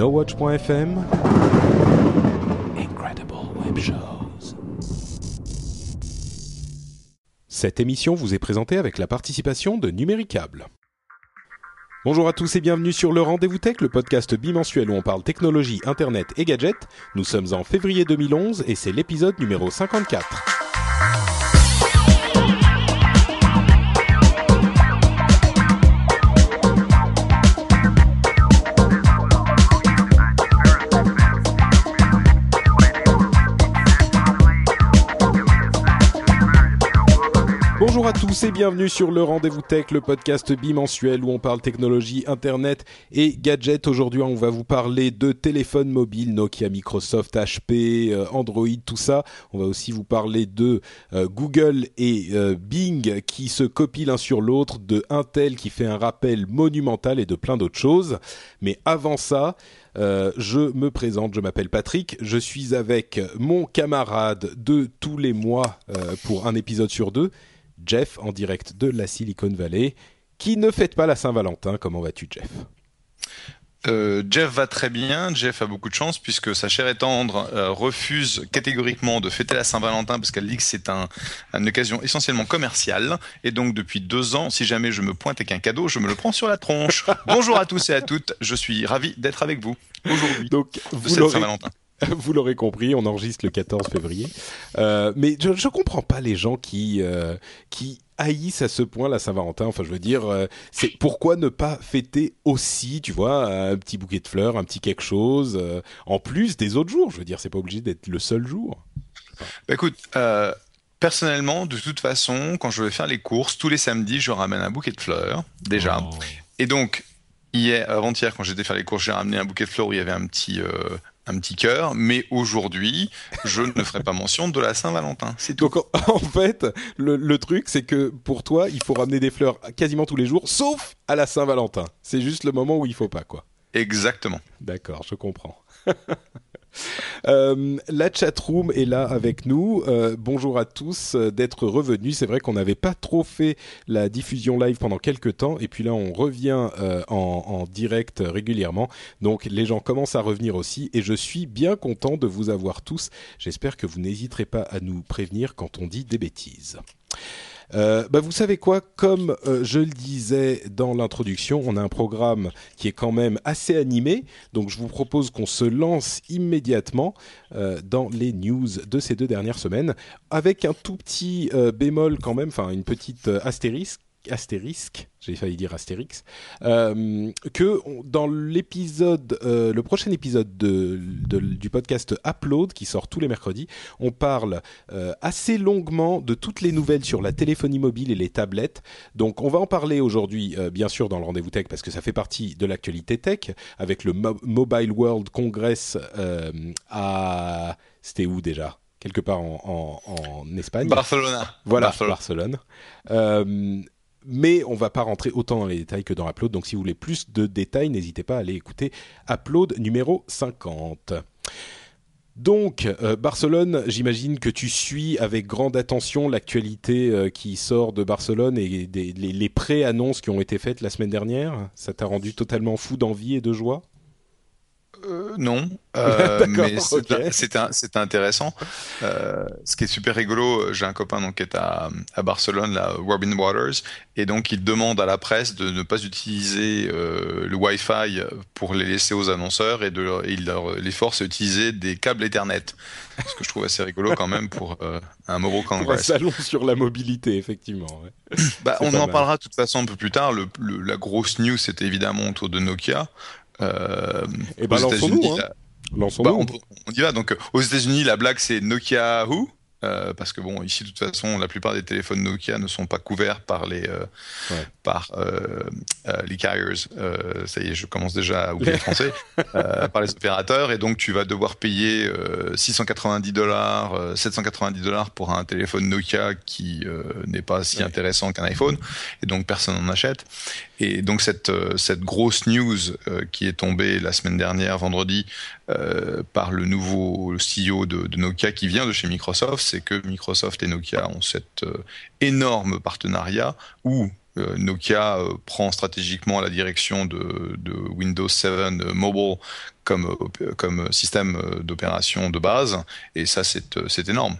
NoWatch.fm Incredible Web Shows. Cette émission vous est présentée avec la participation de Numéricable. Bonjour à tous et bienvenue sur le Rendez-vous Tech, le podcast bimensuel où on parle technologie, internet et gadgets. Nous sommes en février 2011 et c'est l'épisode numéro 54. À tous et bienvenue sur le Rendez-vous Tech, le podcast bimensuel où on parle technologie, internet et gadgets. Aujourd'hui, on va vous parler de téléphones mobiles, Nokia, Microsoft, HP, euh, Android, tout ça. On va aussi vous parler de euh, Google et euh, Bing qui se copient l'un sur l'autre, de Intel qui fait un rappel monumental et de plein d'autres choses. Mais avant ça, je me présente, je m'appelle Patrick, je suis avec mon camarade de tous les mois pour un épisode sur deux, Jeff en direct de la Silicon Valley, qui ne fête pas la Saint-Valentin. Comment vas-tu, Jeff? Euh, Jeff va très bien. Jeff a beaucoup de chance puisque sa chère et tendre euh, refuse catégoriquement de fêter la Saint-Valentin parce qu'elle dit que c'est un, une occasion essentiellement commerciale. Et donc depuis deux ans, si jamais je me pointe avec un cadeau, je me le prends sur la tronche. Bonjour à tous et à toutes. Je suis ravi d'être avec vous aujourd'hui. Donc, de vous cette Saint-Valentin. vous l'aurez compris, on enregistre le 14 février. Euh, mais je, je comprends pas les gens qui euh, qui haïssent à ce point la Saint-Valentin. Enfin, je veux dire, euh, c'est pourquoi ne pas fêter aussi, tu vois, un petit bouquet de fleurs, un petit quelque chose, en plus des autres jours? Je veux dire, c'est pas obligé d'être le seul jour. Bah, écoute, personnellement, de toute façon, quand je vais faire les courses, tous les samedis, je ramène un bouquet de fleurs, déjà. Oh. Et donc, hier, avant-hier, quand j'étais faire les courses, j'ai ramené un bouquet de fleurs où il y avait un petit, euh, un petit cœur. Mais aujourd'hui, je ne ferai pas mention de la Saint-Valentin. C'est tout. Donc en, en fait, le, le truc, c'est que pour toi, il faut ramener des fleurs quasiment tous les jours, sauf à la Saint-Valentin. C'est juste le moment où il faut pas, quoi. Exactement. D'accord, je comprends. Euh, la chatroom est là avec nous. Euh, bonjour à tous euh, d'être revenus. C'est vrai qu'on n'avait pas trop fait la diffusion live pendant quelques temps et puis là on revient euh, en, en direct régulièrement. Donc les gens commencent à revenir aussi et je suis bien content de vous avoir tous. J'espère que vous n'hésiterez pas à nous prévenir quand on dit des bêtises. Euh, bah vous savez quoi Comme euh, je le disais dans l'introduction, on a un programme qui est quand même assez animé. Donc je vous propose qu'on se lance immédiatement euh, dans les news de ces deux dernières semaines, avec un tout petit bémol quand même, enfin une petite astérisque astérisque, j'ai failli dire astérix, euh, que on- dans l'épisode, euh, le prochain épisode de, de- du podcast Upload qui sort tous les mercredis, on parle euh, assez longuement de toutes les nouvelles sur la téléphonie mobile et les tablettes. Donc on va en parler aujourd'hui, bien sûr, dans le rendez-vous tech parce que ça fait partie de l'actualité tech avec le Mo- Mobile World Congress à, c'était où déjà? Quelque part en, en, en Espagne. Barcelona. Voilà, Barcelone. Barcelone. Mais on va pas rentrer autant dans les détails que dans Upload. Donc si vous voulez plus de détails, n'hésitez pas à aller écouter Upload numéro 50. Donc, euh, Barcelone, j'imagine que tu suis avec grande attention l'actualité euh, qui sort de Barcelone et les, les pré-annonces qui ont été faites la semaine dernière. Ça t'a rendu totalement fou d'envie et de joie? Euh, non, euh, mais c'est intéressant. Euh, ce qui est super rigolo, j'ai un copain donc qui est à, à Barcelone, là, Robin Waters, et donc il demande à la presse de ne pas utiliser le Wi-Fi pour les laisser aux annonceurs et de il leur- les force à utiliser des câbles Ethernet. Ce que je trouve assez rigolo quand même pour un Mobile Pour un Congress. salon sur la mobilité, effectivement. ouais. Bah, on en mal. parlera de toute façon un peu plus tard. Le, le- la grosse news, c'était évidemment autour de Nokia. Euh, Eh ben, lançons-nous, hein. la- Lançons-nous. bah, on, on y va. Donc, aux États-Unis, la blague, c'est Nokia Who? Euh, parce que bon, ici de toute façon, la plupart des téléphones Nokia ne sont pas couverts par les euh, par euh, les carriers. ça y est, je commence déjà à oublier le français. par les opérateurs, et donc tu vas devoir payer 690 dollars, 790 dollars pour un téléphone Nokia qui n'est pas si intéressant qu'un iPhone, et donc personne n'en achète. Et donc cette cette grosse news qui est tombée la semaine dernière, vendredi, par le nouveau CEO de, de Nokia qui vient de chez Microsoft c'est que Microsoft et Nokia ont cet euh, énorme partenariat où euh, Nokia euh, prend stratégiquement la direction de, Windows 7 Mobile comme, comme système d'opération de base, et ça c'est énorme.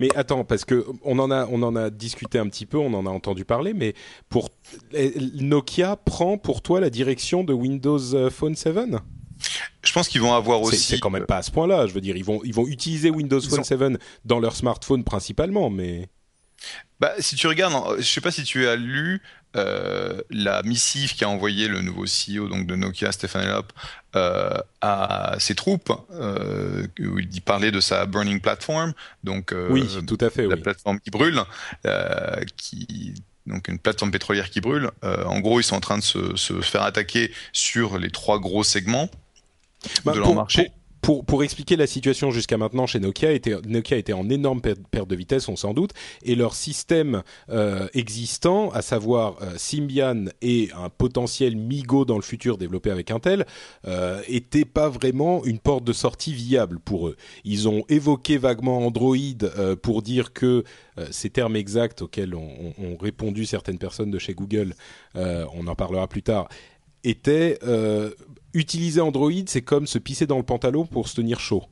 Mais attends, parce que on en a, on en a discuté un petit peu, on en a entendu parler, mais pour Nokia prend pour toi la direction de Windows Phone 7 je pense qu'ils vont avoir aussi. C'est quand même pas à ce point-là. Je veux dire, ils vont, ils vont utiliser Windows Phone 7 dans leur smartphone principalement, mais. Bah, si tu regardes, je sais pas si tu as lu euh, la missive qu'a envoyé le nouveau CEO donc de Nokia, Stéphane Elop, euh, à ses troupes, euh, où il parlait de sa burning platform, donc oui, tout à fait, la plateforme qui brûle, qui donc une plateforme pétrolière qui brûle. en gros, ils sont en train de se, se faire attaquer sur les trois gros segments bah, de leur marché. Pour, pour, expliquer la situation jusqu'à maintenant chez Nokia, Nokia était en énorme perte de vitesse, on s'en doute, et leur système euh, existant, à savoir euh, Symbian et un potentiel Migo dans le futur développé avec Intel, euh, était pas vraiment une porte de sortie viable pour eux. Ils ont évoqué vaguement Android euh, pour dire que ces termes exacts auxquels ont, répondu certaines personnes de chez Google, on en parlera plus tard, étaient utiliser Android, c'est comme se pisser dans le pantalon pour se tenir chaud.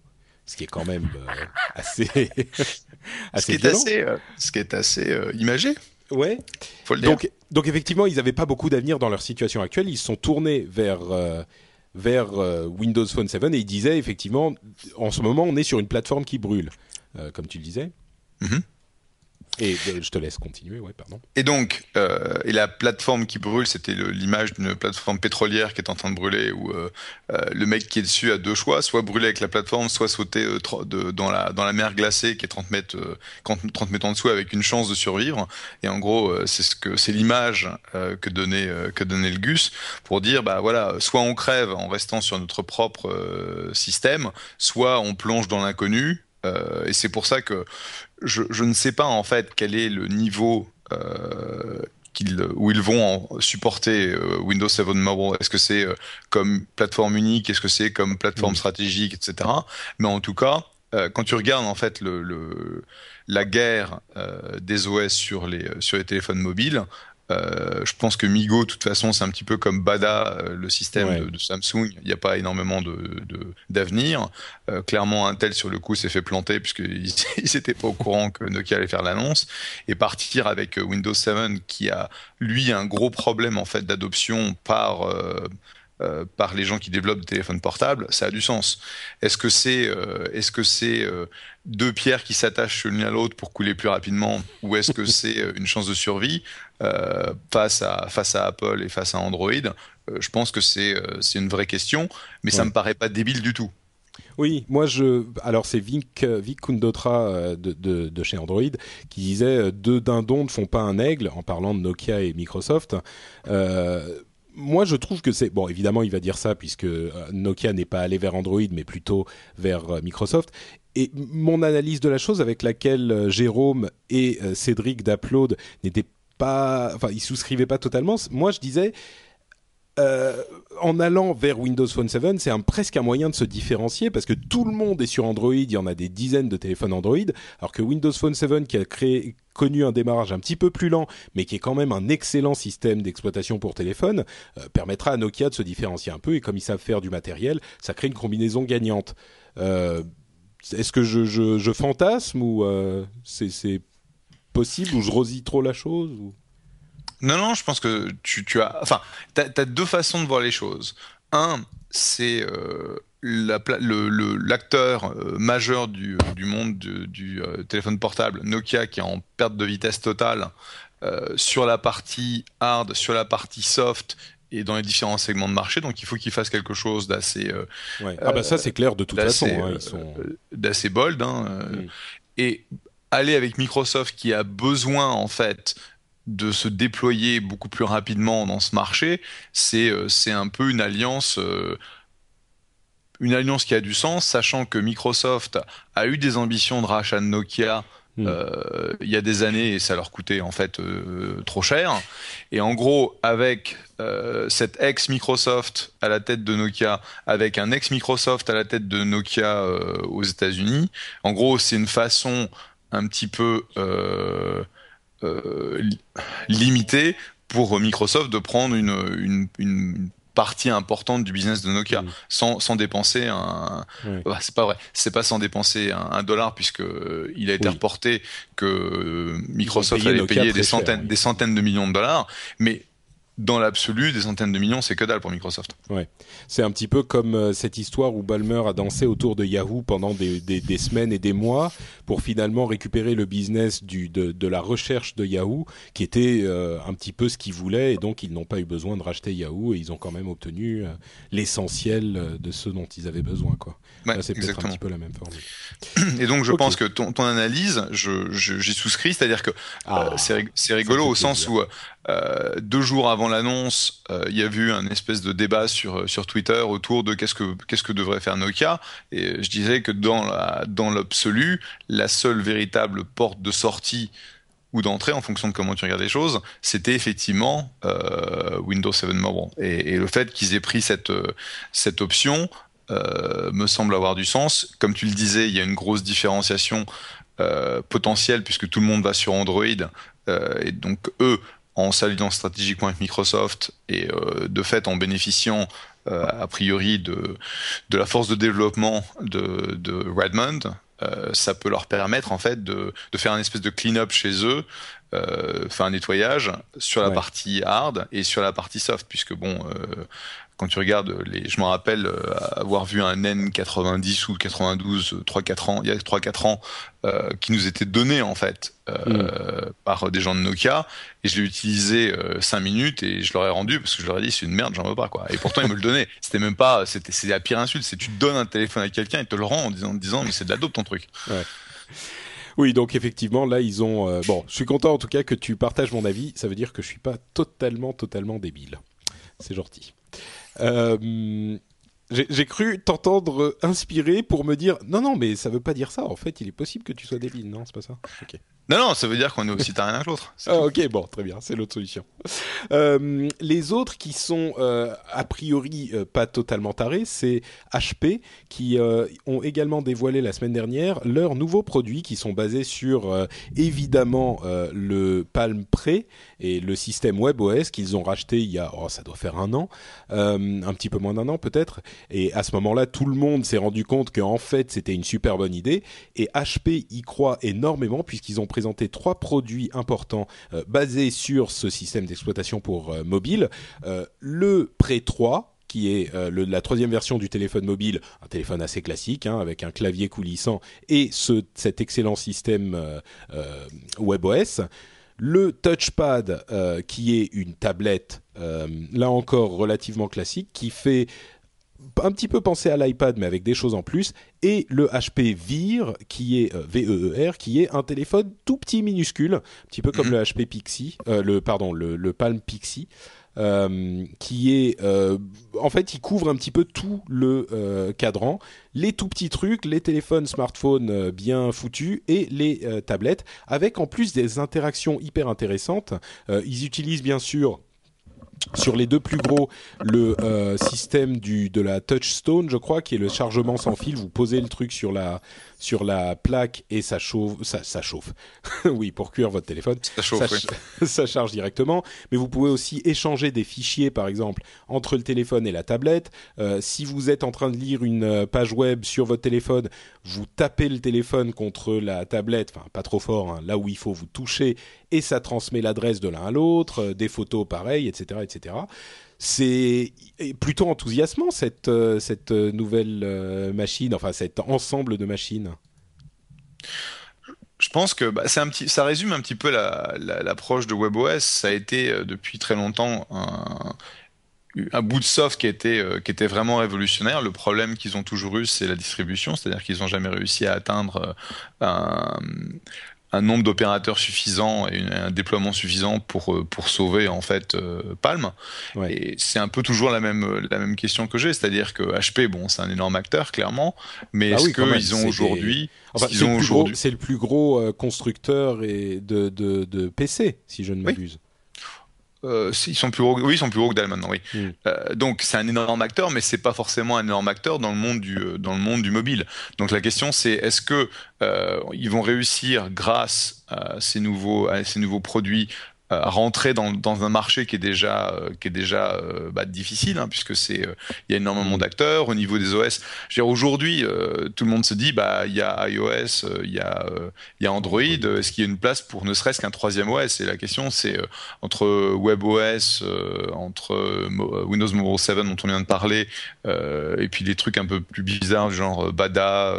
Ce qui est quand même euh, assez, assez, ce qui est assez, euh, ce qui est assez euh, imagé. Ouais. Faut le dire. Donc, donc effectivement, ils n'avaient pas beaucoup d'avenir dans leur situation actuelle. Ils se sont tournés vers vers Windows Phone 7 et ils disaient effectivement, en ce moment, on est sur une plateforme qui brûle, comme tu le disais. Mm et je te laisse continuer, ouais, pardon. Et donc, euh, et la plateforme qui brûle, c'était l'image d'une plateforme pétrolière qui est en train de brûler, où euh, euh, le mec qui est dessus a deux choix, soit brûler avec la plateforme, soit sauter euh, de, dans, la, dans la mer glacée qui est 30 mètres, 30 mètres en dessous avec une chance de survivre. Et en gros, c'est ce que c'est l'image que donnait que donnait le Gus pour dire, bah voilà, soit on crève en restant sur notre propre système, soit on plonge dans l'inconnu. Et c'est pour ça que je, ne sais pas en fait quel est le niveau euh, où ils vont supporter euh, Windows 7 Mobile. Est-ce que c'est euh, comme plateforme unique? Est-ce que c'est comme plateforme stratégique, etc. Mais en tout cas, quand tu regardes en fait le, la guerre des OS sur les sur les téléphones mobiles, euh, je pense que Migo, de toute façon, c'est un petit peu comme Bada, euh, le système de, Samsung. Il n'y a pas énormément de d'avenir. Euh, clairement, Intel sur le coup s'est fait planter puisqu'ils n'étaient pas au courant que Nokia allait faire l'annonce et partir avec Windows 7 qui a lui un gros problème en fait d'adoption par euh, par les gens qui développent des téléphones portables, ça a du sens. Est-ce que c'est euh, est-ce que c'est euh, deux pierres qui s'attachent l'une à l'autre pour couler plus rapidement, ou est-ce que c'est une chance de survie face à face à Apple et face à Android Je pense que c'est c'est une vraie question, mais ça me paraît pas débile du tout. Oui, moi je. Alors c'est Vic, Vic Kundotra de, de, de, chez Android qui disait deux dindons ne font pas un aigle en parlant de Nokia et Microsoft. Euh, moi, je trouve que c'est bon. Évidemment, il va dire ça puisque euh, Nokia n'est pas allé vers Android, mais plutôt vers euh, Microsoft. Et mon analyse de la chose, avec laquelle euh, Jérôme et Cédric d'Upload n'étaient pas, enfin, ils souscrivaient pas totalement. Moi, je disais, euh, en allant vers Windows Phone 7, c'est un, presque un moyen de se différencier parce que tout le monde est sur Android, il y en a des dizaines de téléphones Android, alors que Windows Phone 7 qui a connu un démarrage un petit peu plus lent, mais qui est quand même un excellent système d'exploitation pour téléphone, euh, permettra à Nokia de se différencier un peu et comme ils savent faire du matériel, ça crée une combinaison gagnante. Euh, est-ce que je, fantasme ou c'est possible ou je rosie trop la chose. Non, non, je pense que tu, tu as. Enfin, tu as, deux façons de voir les choses. Un, c'est euh, l'acteur euh, majeur du, du monde du, euh, téléphone portable, Nokia, qui est en perte de vitesse totale sur la partie hard, sur la partie soft et dans les différents segments de marché. Donc il faut qu'ils fassent quelque chose d'assez. Ouais. Ah, bah ça, c'est clair de toute façon. Hein, sont... d'assez bold. Hein, mm. Et aller avec Microsoft qui a besoin en fait de se déployer beaucoup plus rapidement dans ce marché, c'est c'est un peu une alliance une alliance qui a du sens, sachant que Microsoft a eu des ambitions de rachat de Nokia hmm. euh, il y a des années et ça leur coûtait en fait euh, trop cher. Et en gros, avec euh, cet ex-Microsoft à la tête de Nokia, avec un ex-Microsoft à la tête de Nokia aux États-Unis, en gros, c'est une façon un petit peu limitée pour Microsoft de prendre une, une partie importante du business de Nokia mm. sans, sans, dépenser un bah, c'est pas vrai. C'est pas sans dépenser un, dollar puisque euh, il a été reporté que euh, Microsoft allait payer des centaines des centaines de millions de dollars. Mais dans l'absolu, des centaines de millions, c'est que dalle pour Microsoft. Ouais. C'est un petit peu comme euh, cette histoire où Balmer a dansé autour de Yahoo pendant des, des, des, semaines et des mois pour finalement récupérer le business du, de, de la recherche de Yahoo, qui était euh, un petit peu ce qu'ils voulaient, et donc ils n'ont pas eu besoin de racheter Yahoo, et ils ont quand même obtenu euh, l'essentiel de ce dont ils avaient besoin. Quoi. Ouais, c'est peut-être un petit peu la même formule. Et donc je pense que ton, ton analyse, j'y souscris, c'est-à-dire que ah, c'est rigolo au sens où euh, deux jours avant l'annonce, euh, il y a eu un espèce de débat sur euh, sur Twitter autour de qu'est-ce que qu'est-ce que devrait faire Nokia. Et je disais que dans dans l'absolu, la seule véritable porte de sortie ou d'entrée, en fonction de comment tu regardes les choses, c'était effectivement Windows 7 Mobile. Et, le fait qu'ils aient pris cette cette option me semble avoir du sens. Comme tu le disais, il y a une grosse différenciation potentielle puisque tout le monde va sur Android. Et donc eux en s'alliant stratégiquement avec Microsoft et euh, de fait en bénéficiant euh, a priori de, de la force de développement de, de Redmond, euh, ça peut leur permettre en fait de, de faire un espèce de clean-up chez eux, faire un nettoyage sur la partie hard et sur la partie soft, puisque bon, quand tu regardes les, je me rappelle euh, avoir vu un N90 ou 92 3-4 ans, il y a 3-4 ans, euh, qui nous était donné en fait euh, mm. par des gens de Nokia, et je l'ai utilisé 5 minutes et je leur ai rendu parce que je leur ai dit c'est une merde, j'en veux pas quoi. Et pourtant ils me le donnaient. C'était même pas, c'était c'est la pire insulte, c'est tu donnes un téléphone à quelqu'un et te le rend en disant, en disant mais c'est de la dope ton truc. Ouais. Oui, donc effectivement, là, ils ont. bon, je suis content en tout cas que tu partages mon avis. Ça veut dire que je suis pas totalement, totalement débile. C'est gentil. Euh, j'ai cru t'entendre inspirer pour me dire non non mais ça veut pas dire ça. En fait il est possible que tu sois débile. Non c'est pas ça. Ok. Non, non, ça veut dire qu'on est aussi rien que l'autre. Ah, ok, bon, très bien, c'est l'autre solution. Euh, les autres qui sont euh, a priori euh, pas totalement tarés, c'est HP qui ont également dévoilé la semaine dernière leurs nouveaux produits qui sont basés sur évidemment le Palm Pre et le système WebOS qu'ils ont racheté il y a, oh, ça doit faire un an, un petit peu moins d'un an peut-être. Et à ce moment-là, tout le monde s'est rendu compte qu'en fait c'était une super bonne idée et HP y croit énormément puisqu'ils ont présenter trois produits importants euh, basés sur ce système d'exploitation pour euh, mobile. Euh, le Pré 3, qui est la troisième version du téléphone mobile, un téléphone assez classique, hein, avec un clavier coulissant et ce, cet excellent système WebOS. Le touchpad, qui est une tablette, là encore relativement classique, qui fait un petit peu penser à l'iPad mais avec des choses en plus et le HP Veer qui est euh, VEER qui est un téléphone tout petit minuscule un petit peu comme mhm. le HP Pixie euh, le pardon le, le Palm Pixie euh, qui est en fait il couvre un petit peu tout le cadran les tout petits trucs les téléphones smartphones bien foutus et les tablettes avec en plus des interactions hyper intéressantes ils utilisent bien sûr sur les deux plus gros, le euh, système du de la Touchstone, je crois, qui est le chargement sans fil. Vous posez le truc sur la sur la plaque et ça chauffe, ça, ça chauffe. oui, pour cuire votre téléphone, ça chauffe, ça, ça, charge directement. Mais vous pouvez aussi échanger des fichiers, par exemple, entre le téléphone et la tablette. Euh, si vous êtes en train de lire une euh, page web sur votre téléphone, vous tapez le téléphone contre la tablette, enfin pas trop fort, hein, là où il faut vous toucher, et ça transmet l'adresse de l'un à l'autre, euh, des photos pareilles, etc., etc c'est plutôt enthousiasmant cette, euh, cette euh, nouvelle euh, machine, enfin cet ensemble de machines. Je pense que bah, un petit, ça résume un petit peu l'approche de WebOS. Ça a été depuis très longtemps un, un bout de soft qui était, qui était vraiment révolutionnaire. Le problème qu'ils ont toujours eu, c'est la distribution, c'est-à-dire qu'ils n'ont jamais réussi à atteindre un, un nombre d'opérateurs suffisant et un déploiement suffisant pour pour sauver en fait Palm. Et c'est un peu toujours la même la même question que j'ai, c'est-à-dire que HP, bon, c'est un énorme acteur clairement, mais bah est-ce qu'ils ont aujourd'hui c'est le plus gros constructeur et de, de, de PC, si je ne m'abuse. Euh, ils sont plus gros, oui, ils sont plus gros que Dell maintenant, oui. Hmm. Euh, donc c'est un énorme acteur, mais c'est pas forcément un énorme acteur dans le monde du euh, dans le monde du mobile. Donc la question c'est est-ce que ils vont réussir grâce à ces nouveaux à ces nouveaux produits euh, rentrer dans, dans, un marché qui est déjà euh, qui est déjà euh, bah, difficile hein, puisque c'est il y a énormément d'acteurs au niveau des OS. Je veux aujourd'hui tout le monde se dit bah il y a iOS, il y a il y a Android. Est-ce qu'il y a une place pour ne serait-ce qu'un troisième OS Et la question c'est entre WebOS, entre Windows Mobile 7 dont on vient de parler, et puis des trucs un peu plus bizarres genre Bada,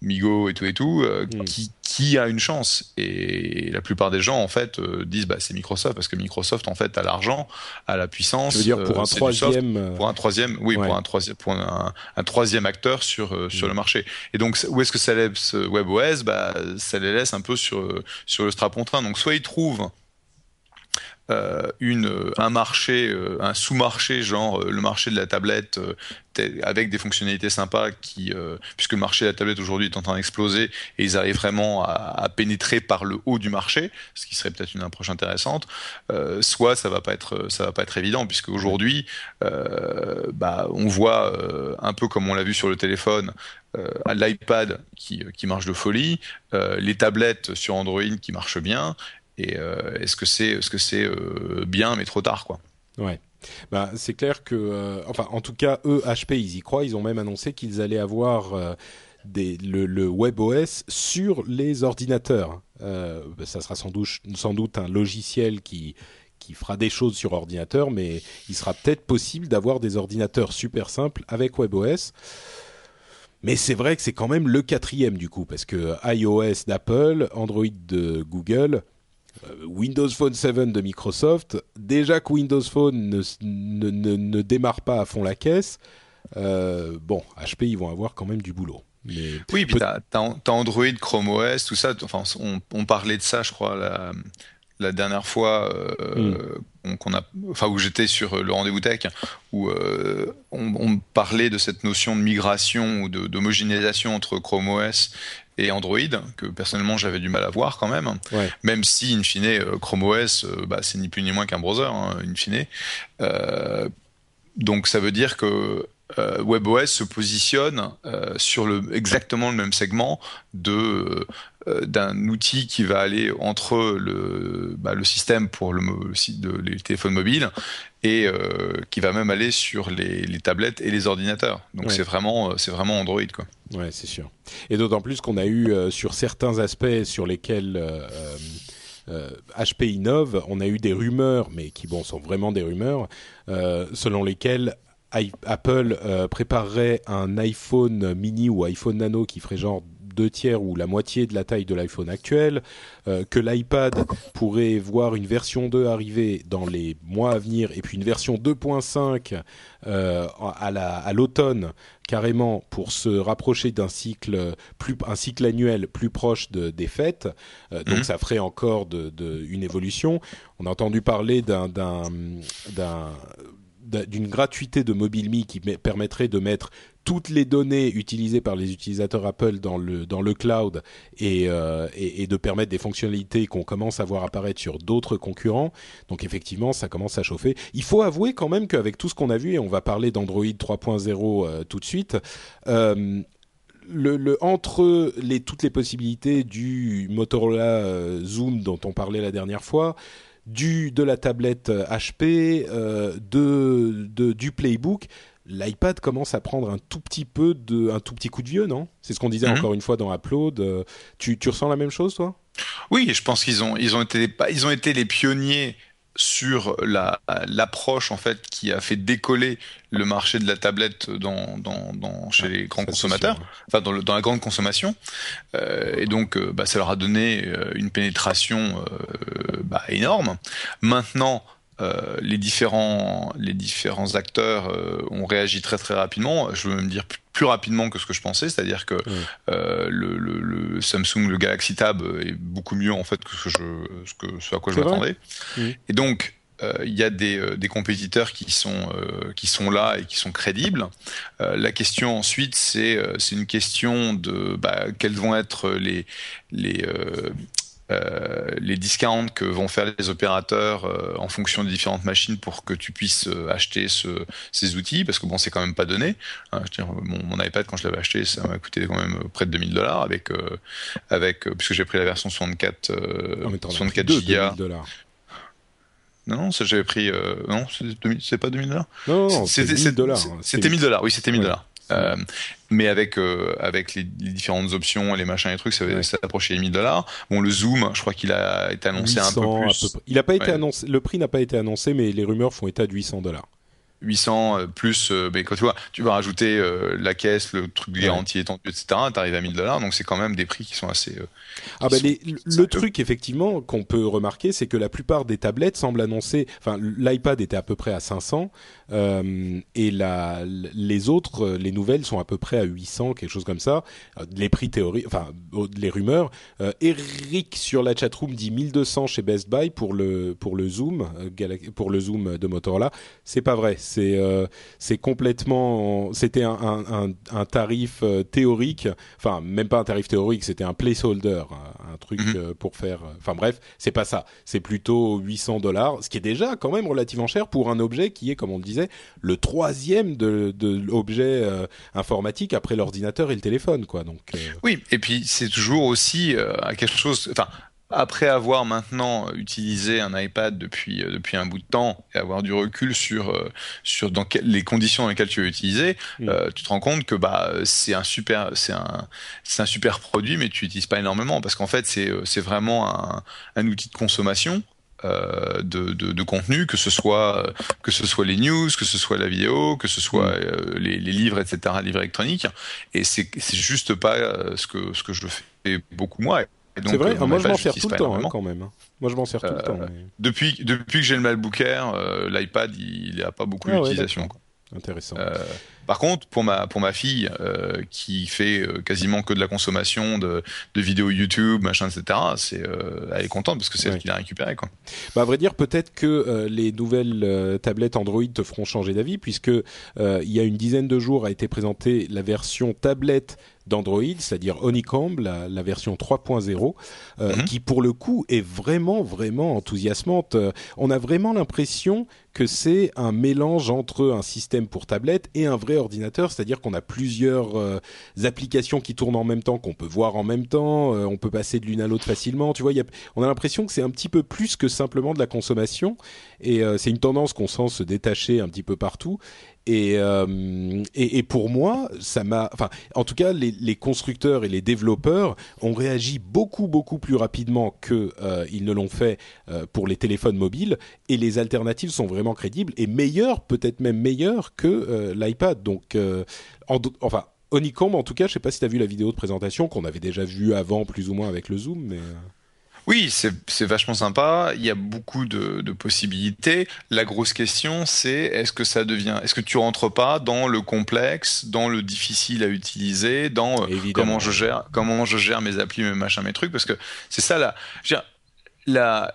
Migo et tout et tout, mm. qui qui a une chance Et la plupart des gens en fait disent bah c'est Microsoft parce que Microsoft en fait a l'argent, a la puissance. Je veux dire pour euh, un troisième, euh, pour un troisième, oui, pour un troisième, pour un, troisième acteur sur euh, sur mm. le marché. Et donc où est-ce que ça laisse WebOS Bah ça les laisse un peu sur sur le strapontin. Donc soit ils trouvent euh, une, un marché, euh, un sous-marché, genre euh, le marché de la tablette, avec des fonctionnalités sympas, qui, puisque le marché de la tablette aujourd'hui est en train d'exploser, et ils arrivent vraiment à, pénétrer par le haut du marché, ce qui serait peut-être une approche intéressante. soit ça va pas être, ça va pas être évident, puisque aujourd'hui, bah, on voit un peu comme on l'a vu sur le téléphone, l'iPad qui, qui, marche de folie, les tablettes sur Android qui marchent bien, et euh, est-ce que c'est euh, bien mais trop tard quoi? Ouais. Bah, c'est clair que, euh, enfin, en tout cas, eux, HP, ils y croient. Ils ont même annoncé qu'ils allaient avoir le, WebOS sur les ordinateurs. ça sera sans doute, sans doute un logiciel qui, qui fera des choses sur ordinateur, mais il sera peut-être possible d'avoir des ordinateurs super simples avec WebOS. Mais c'est vrai que c'est quand même le quatrième du coup, parce que iOS d'Apple, Android de Google, euh, Windows Phone 7 de Microsoft, déjà que Windows Phone ne, ne, ne, démarre pas à fond la caisse, euh, bon, HP, ils vont avoir quand même du boulot. Mais oui, puis t'as as, Android, Chrome OS, tout ça. Enfin, on, on, parlait de ça, je crois, la, la dernière fois euh, hmm. qu'on a, enfin où j'étais sur le rendez-vous tech, où euh, on, on, parlait de cette notion de migration ou d'homogénéisation entre Chrome OS et Android, que personnellement j'avais du mal à voir quand même, même si, in fine, euh, Chrome OS, euh, bah, c'est ni plus ni moins qu'un browser, hein, in fine. Euh, donc ça veut dire que euh, WebOS se positionne euh, sur le, exactement le même segment de d'un outil qui va aller entre le, bah, le système pour le, le, de, les téléphones mobiles et euh, qui va même aller sur les, les, tablettes et les ordinateurs. Donc c'est vraiment c'est vraiment Android quoi. Ouais, c'est sûr. Et d'autant plus qu'on a eu sur certains aspects sur lesquels HP innove, on a eu des rumeurs, mais qui bon sont vraiment des rumeurs, selon lesquelles Apple euh, préparerait un iPhone mini ou iPhone nano qui ferait genre deux tiers ou la moitié de la taille de l'iPhone actuel, euh, que l'iPad pourrait voir une version 2 arriver dans les mois à venir et puis une version 2.5 euh, à l'automne carrément pour se rapprocher d'un cycle plus un cycle annuel plus proche de, des fêtes. donc mhm. ça ferait encore de, de, une évolution. On a entendu parler d'un d'un d'une gratuité de MobileMe qui permettrait de mettre toutes les données utilisées par les utilisateurs Apple dans le dans le cloud et, euh, et, de permettre des fonctionnalités qu'on commence à voir apparaître sur d'autres concurrents. Donc effectivement, ça commence à chauffer. Il faut avouer quand même qu'avec tout ce qu'on a vu et on va parler d'Android 3.0 euh, tout de suite. Euh, le, le, entre les, toutes les possibilités du Motorola Zoom dont on parlait la dernière fois, du, de la tablette HP, de, de, du Playbook, l'iPad commence à prendre un tout petit peu de, un tout petit coup de vieux, non? C'est ce qu'on disait mhm. encore une fois dans Upload. Euh, tu, tu ressens la même chose, toi? Oui, je pense qu'ils ont, ils ont été, ils ont été les pionniers sur la l'approche en fait qui a fait décoller le marché de la tablette dans, dans, dans chez les grands consommateurs, enfin dans, le, dans la grande consommation, euh, et donc euh, bah, ça leur a donné une pénétration euh, bah, énorme. Maintenant, euh, les différents les différents acteurs euh, ont réagi très très rapidement. Je veux me dire plus, rapidement que ce que je pensais, c'est-à-dire que euh, le, le, le, Samsung le Galaxy Tab est beaucoup mieux en fait que ce que je ce que ce à quoi je m'attendais. Et donc il y a des, des, compétiteurs qui sont qui sont là et qui sont crédibles. la question ensuite, c'est c'est une question de bah, quels vont être les les euh, les discounts que vont faire les opérateurs euh, en fonction des différentes machines pour que tu puisses euh, acheter ce, ces outils, parce que bon, c'est quand même pas donné. Hein, je veux dire, mon, mon, iPad quand je l'avais acheté, ça m'a coûté quand même près de 2000 dollars avec, avec puisque j'ai pris la version 64, non, 64 Go. Non, non, j'avais pris. non, c'est pas 2000 dollars? Non, non c'était 1000 dollars. C'était 1000 dollars. Oui, c'était 1000 dollars. Euh, mais avec euh, avec les, les, différentes options les machins et trucs, ça va s'approcher les 1000 dollars. Bon, le zoom, je crois qu'il a été annoncé un peu plus. Peu il a pas été annoncé. Le prix n'a pas été annoncé, mais les rumeurs font état de 800 dollars. 800 euh, plus, euh, mais quand tu vois, tu vas rajouter euh, la caisse, le truc de garantie étendu, etc. T'arrives à 1000 dollars, donc c'est quand même des prix qui sont assez. ah bah les, le truc effectivement qu'on peut remarquer, c'est que la plupart des tablettes semblent annoncer, enfin l'iPad était à peu près à 500 euh, et la, les autres, les nouvelles sont à peu près à 800, quelque chose comme ça. Les prix théoriques, enfin les rumeurs. Euh, Eric sur la chatroom dit 1200 chez Best Buy pour le pour le zoom, pour le zoom de Motorola. C'est pas vrai c'est euh, c'est complètement. C'était un, un, un, tarif euh, théorique, enfin même pas un tarif théorique, c'était un placeholder, un, truc mhm. euh, pour faire. Enfin bref, c'est pas ça. C'est plutôt 800 dollars, ce qui est déjà quand même relativement cher pour un objet qui est, comme on le disait, le troisième de, de l'objet informatique après l'ordinateur et le téléphone, quoi. Donc. Oui, et puis c'est toujours aussi quelque chose. Enfin, après avoir maintenant utilisé un iPad depuis euh, depuis un bout de temps et avoir du recul sur euh, sur dans les conditions dans lesquelles tu mm. euh, tu te rends compte que bah c'est un super c'est un c'est un super produit mais tu l'utilises pas énormément parce qu'en fait c'est c'est vraiment un, un outil de consommation euh, de, de, de, contenu, que ce soit que ce soit les news, que ce soit la vidéo, que ce soit mm. euh, les, les, livres, etc., livres électroniques. Et c'est c'est juste pas ce que ce que je fais beaucoup moi. C'est vrai, moi je m'en sers tout le temps hein, quand même. Hein. Moi je m'en sers tout le temps. Depuis, depuis que j'ai le MacBook Air, euh, l'iPad il n'a pas beaucoup ah d'utilisation. Intéressant. Euh, par contre, pour ma pour ma fille euh, qui fait euh, quasiment que de la consommation de, de vidéos YouTube, machin, etc. C'est elle est contente parce que c'est elle qui l'a récupéré quoi. Bah à vrai dire, peut-être que les nouvelles tablettes Android te feront changer d'avis puisque il y a une dizaine de jours a été présentée la version tablette d'Android, c'est-à-dire Honeycomb, la, la version 3.0, euh, mhm. qui pour le coup est vraiment vraiment enthousiasmante. on a vraiment l'impression que c'est un mélange entre un système pour tablette et un vrai ordinateur, c'est-à-dire qu'on a plusieurs euh, applications qui tournent en même temps, qu'on peut voir en même temps, euh, on peut passer de l'une à l'autre facilement. Tu vois, y a, on a l'impression que c'est un petit peu plus que simplement de la consommation, et euh, c'est une tendance qu'on sent se détacher un petit peu partout. Et, euh, et, et, pour moi, ça m'a, enfin, en tout cas, les, constructeurs et les développeurs ont réagi beaucoup beaucoup plus rapidement que euh, ne l'ont fait euh, pour les téléphones mobiles, et les alternatives sont vraiment crédibles et meilleures, peut-être même meilleures que euh, l'iPad. Donc, en, enfin. Honeycomb, en tout cas, je sais pas si tu as vu la vidéo de présentation qu'on avait déjà vue avant, plus ou moins avec le zoom, mais. Oui, c'est vachement sympa. Il y a beaucoup de, de possibilités. La grosse question, c'est est-ce que ça devient, est-ce que tu rentres pas dans le complexe, dans le difficile à utiliser, dans euh, comment je gère, comment je gère mes applis, mes machins, mes trucs, parce que c'est ça là. La,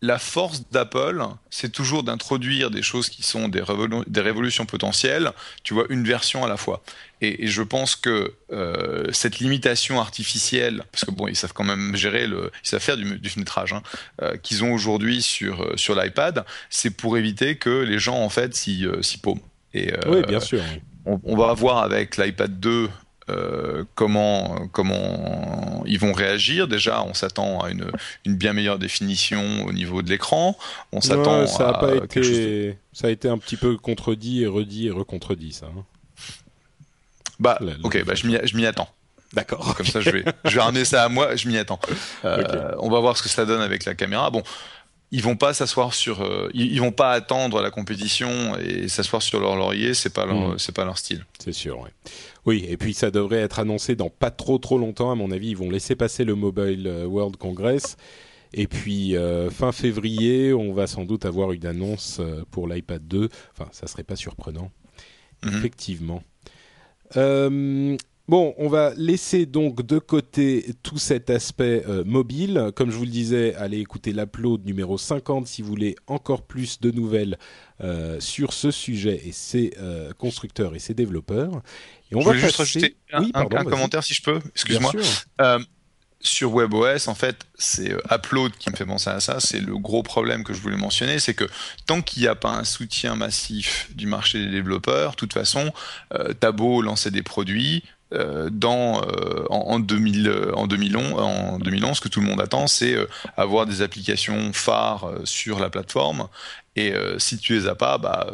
la force d'Apple, c'est toujours d'introduire des choses qui sont des, des, révolutions potentielles, tu vois, une version à la fois. Et, et je pense que euh, cette limitation artificielle, parce que bon, ils savent quand même gérer le, ils savent faire du, du filtrage, hein, euh, qu'ils ont aujourd'hui sur euh, sur l'iPad, c'est pour éviter que les gens en fait s'y paument. Et, oui, bien sûr. On, on, va voir avec l'iPad 2 euh, comment comment ils vont réagir. Déjà, on s'attend à une, une bien meilleure définition au niveau de l'écran. On s'attend ça a pas été ça a été un petit peu contredit et redit et recontredit ça. Hein. Bah, ok, bah, je m'y attends. D'accord. Comme ça, je vais, je vais ramener ça à moi. Je m'y attends. Euh, okay. On va voir ce que ça donne avec la caméra. Bon, ils vont pas s'asseoir sur, euh, ils, ils, vont pas attendre la compétition et s'asseoir sur leur laurier. C'est pas leur, mmh. c'est pas leur style. C'est sûr. Ouais. Oui, et puis ça devrait être annoncé dans pas trop trop longtemps. À mon avis, ils vont laisser passer le Mobile euh, World Congress Et puis fin février, on va sans doute avoir une annonce pour l'iPad 2. Enfin, ça serait pas surprenant. Mhm. Effectivement. Bon, on va laisser donc de côté tout cet aspect euh, mobile. Comme je vous le disais, allez écouter l'upload numéro 50 si vous voulez encore plus de nouvelles euh, sur ce sujet et ses euh, constructeurs et ses développeurs. Et on je va juste rajouter un, commentaire si je peux. Excuse-moi sur WebOS, en fait, c'est Upload qui me fait penser à ça. C'est le gros problème que je voulais mentionner, c'est que tant qu'il n'y a pas un soutien massif du marché des développeurs, de toute façon, t'as beau lancer des produits, euh, dans, euh, en, 2000, en, 2011, en 2011, ce que tout le monde attend, c'est euh, avoir des applications phares sur la plateforme. Et si tu les as pas, bah,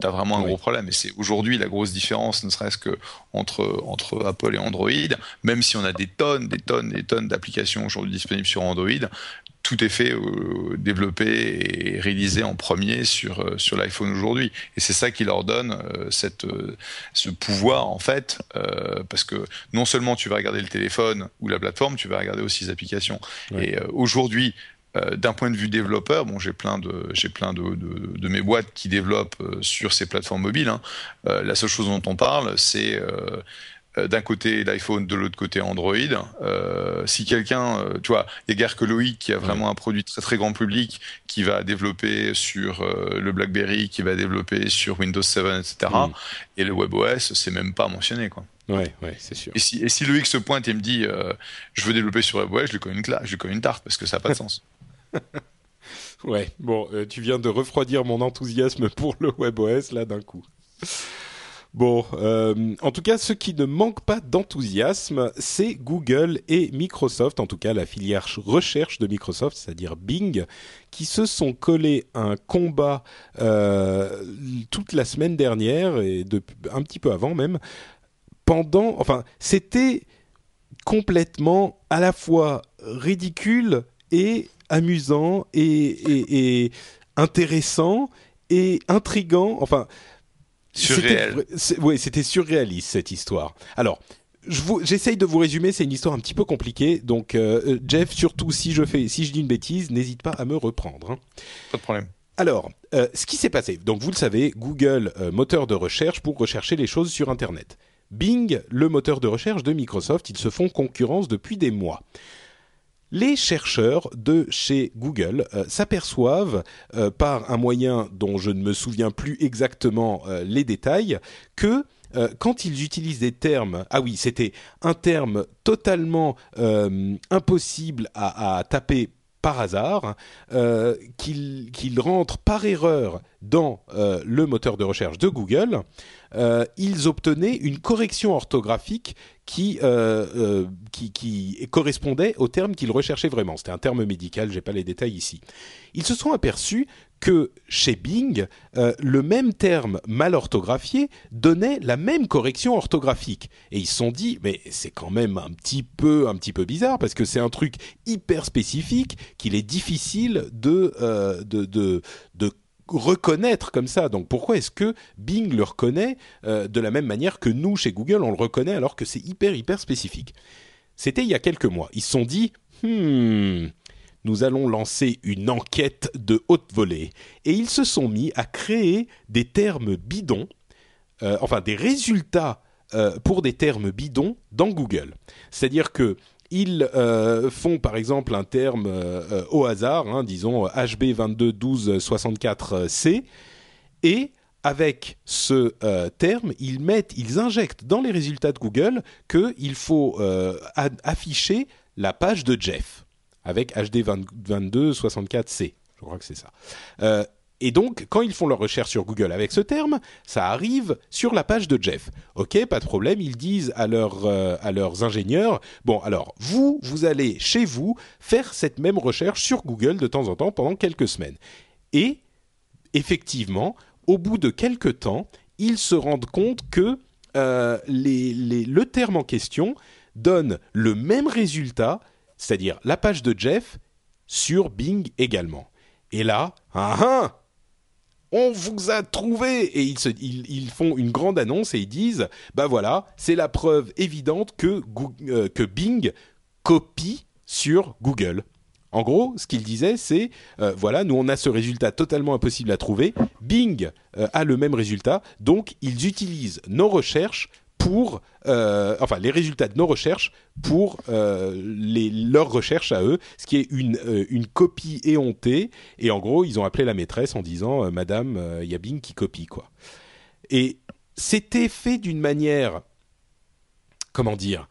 tu as vraiment un gros problème. Et c'est aujourd'hui la grosse différence, ne serait-ce que entre, entre Apple et Android. Même si on a des tonnes, des tonnes, des tonnes d'applications aujourd'hui disponibles sur Android, tout est fait, euh, développé et réalisé en premier sur, euh, sur l'iPhone aujourd'hui. Et c'est ça qui leur donne euh, cette, ce pouvoir, en fait, parce que non seulement tu vas regarder le téléphone ou la plateforme, tu vas regarder aussi les applications. Et aujourd'hui, d'un point de vue développeur, bon, j'ai plein de j'ai plein de, de, mes boîtes qui développent sur ces plateformes mobiles. Hein. la seule chose dont on parle, c'est euh, d'un côté l'iPhone, de l'autre côté Android. Euh, si quelqu'un, euh, tu vois, il y a que Loïc qui a vraiment un produit très très grand public qui va développer sur le BlackBerry, qui va développer sur Windows 7, etc. Mm. Et le WebOS, c'est même pas mentionné, quoi. Ouais, ouais, c'est sûr. Et si, et si Loïc se pointe et me dit, je veux développer sur WebOS, je lui connais une, je lui une tarte parce que ça n'a pas de sens. ouais, bon, tu viens de refroidir mon enthousiasme pour le WebOS là d'un coup. Bon, euh, en tout cas, ce qui ne manque pas d'enthousiasme, c'est Google et Microsoft, en tout cas la filière recherche de Microsoft, c'est-à-dire Bing, qui se sont collés un combat euh, toute la semaine dernière et un petit peu avant même. Pendant, enfin, c'était complètement à la fois ridicule et amusant et, et intéressant et intrigant. Enfin, Surréel. Oui, c'était surréaliste cette histoire. Alors, j'essaye de vous résumer. C'est une histoire un petit peu compliquée. Donc, euh, euh, Jeff, surtout si je fais, si je dis une bêtise, n'hésite pas à me reprendre. Hein. Pas de problème. Alors, euh, ce qui s'est passé. Donc, vous le savez, Google, moteur de recherche pour rechercher les choses sur Internet. Bing, le moteur de recherche de Microsoft, ils se font concurrence depuis des mois les chercheurs de chez Google euh, s'aperçoivent euh, par un moyen dont je ne me souviens plus exactement euh, les détails que quand ils utilisent des termes, ah oui, c'était un terme totalement impossible à, taper par hasard, qu'ils rentrent par erreur dans le moteur de recherche de Google, ils obtenaient une correction orthographique euh, euh, qui, correspondait au terme qu'ils recherchaient vraiment. C'était un terme médical, j'ai pas les détails ici. Ils se sont aperçus que chez Bing, euh, le même terme mal orthographié donnait la même correction orthographique. Et ils se sont dit, mais c'est quand même un petit peu, un petit peu bizarre parce que c'est un truc hyper spécifique qu'il est difficile de reconnaître comme ça. Donc pourquoi est-ce que Bing le reconnaît euh, de la même manière que nous chez Google on le reconnaît alors que c'est hyper hyper spécifique? C'était il y a quelques mois. Ils se sont dit hmm, nous allons lancer une enquête de haute volée et ils se sont mis à créer des termes bidons, euh, enfin des résultats euh, pour des termes bidons dans Google. C'est-à-dire que ils euh, font par exemple un terme euh, euh, au hasard, hein, disons HB221264C, et avec ce terme, ils mettent, ils injectent dans les résultats de Google qu'il faut afficher la page de Jeff avec HD2264C. Je crois que c'est ça. Et donc, quand ils font leur recherche sur Google avec ce terme, ça arrive sur la page de Jeff. Ok, pas de problème. Ils disent à, euh, leurs ingénieurs, bon, alors vous, vous allez chez vous faire cette même recherche sur Google de temps en temps pendant quelques semaines. Et effectivement, au bout de quelques temps, ils se rendent compte que euh, le terme en question donne le même résultat, c'est-à-dire la page de Jeff, sur Bing également. Et là, ah ah on vous a trouvé. Et ils, font une grande annonce et ils disent bah voilà c'est la preuve évidente que, euh, Bing copie sur Google. En gros, ce qu'il disait, c'est voilà, nous on a ce résultat totalement impossible à trouver. Bing a le même résultat, donc ils utilisent nos recherches pour, euh, enfin, les résultats de nos recherches pour euh, les, leurs recherches à eux, ce qui est une, euh, une copie éhontée. Et en gros, ils ont appelé la maîtresse en disant, Madame, il y a Bing qui copie, quoi. Et c'était fait d'une manière, comment dire,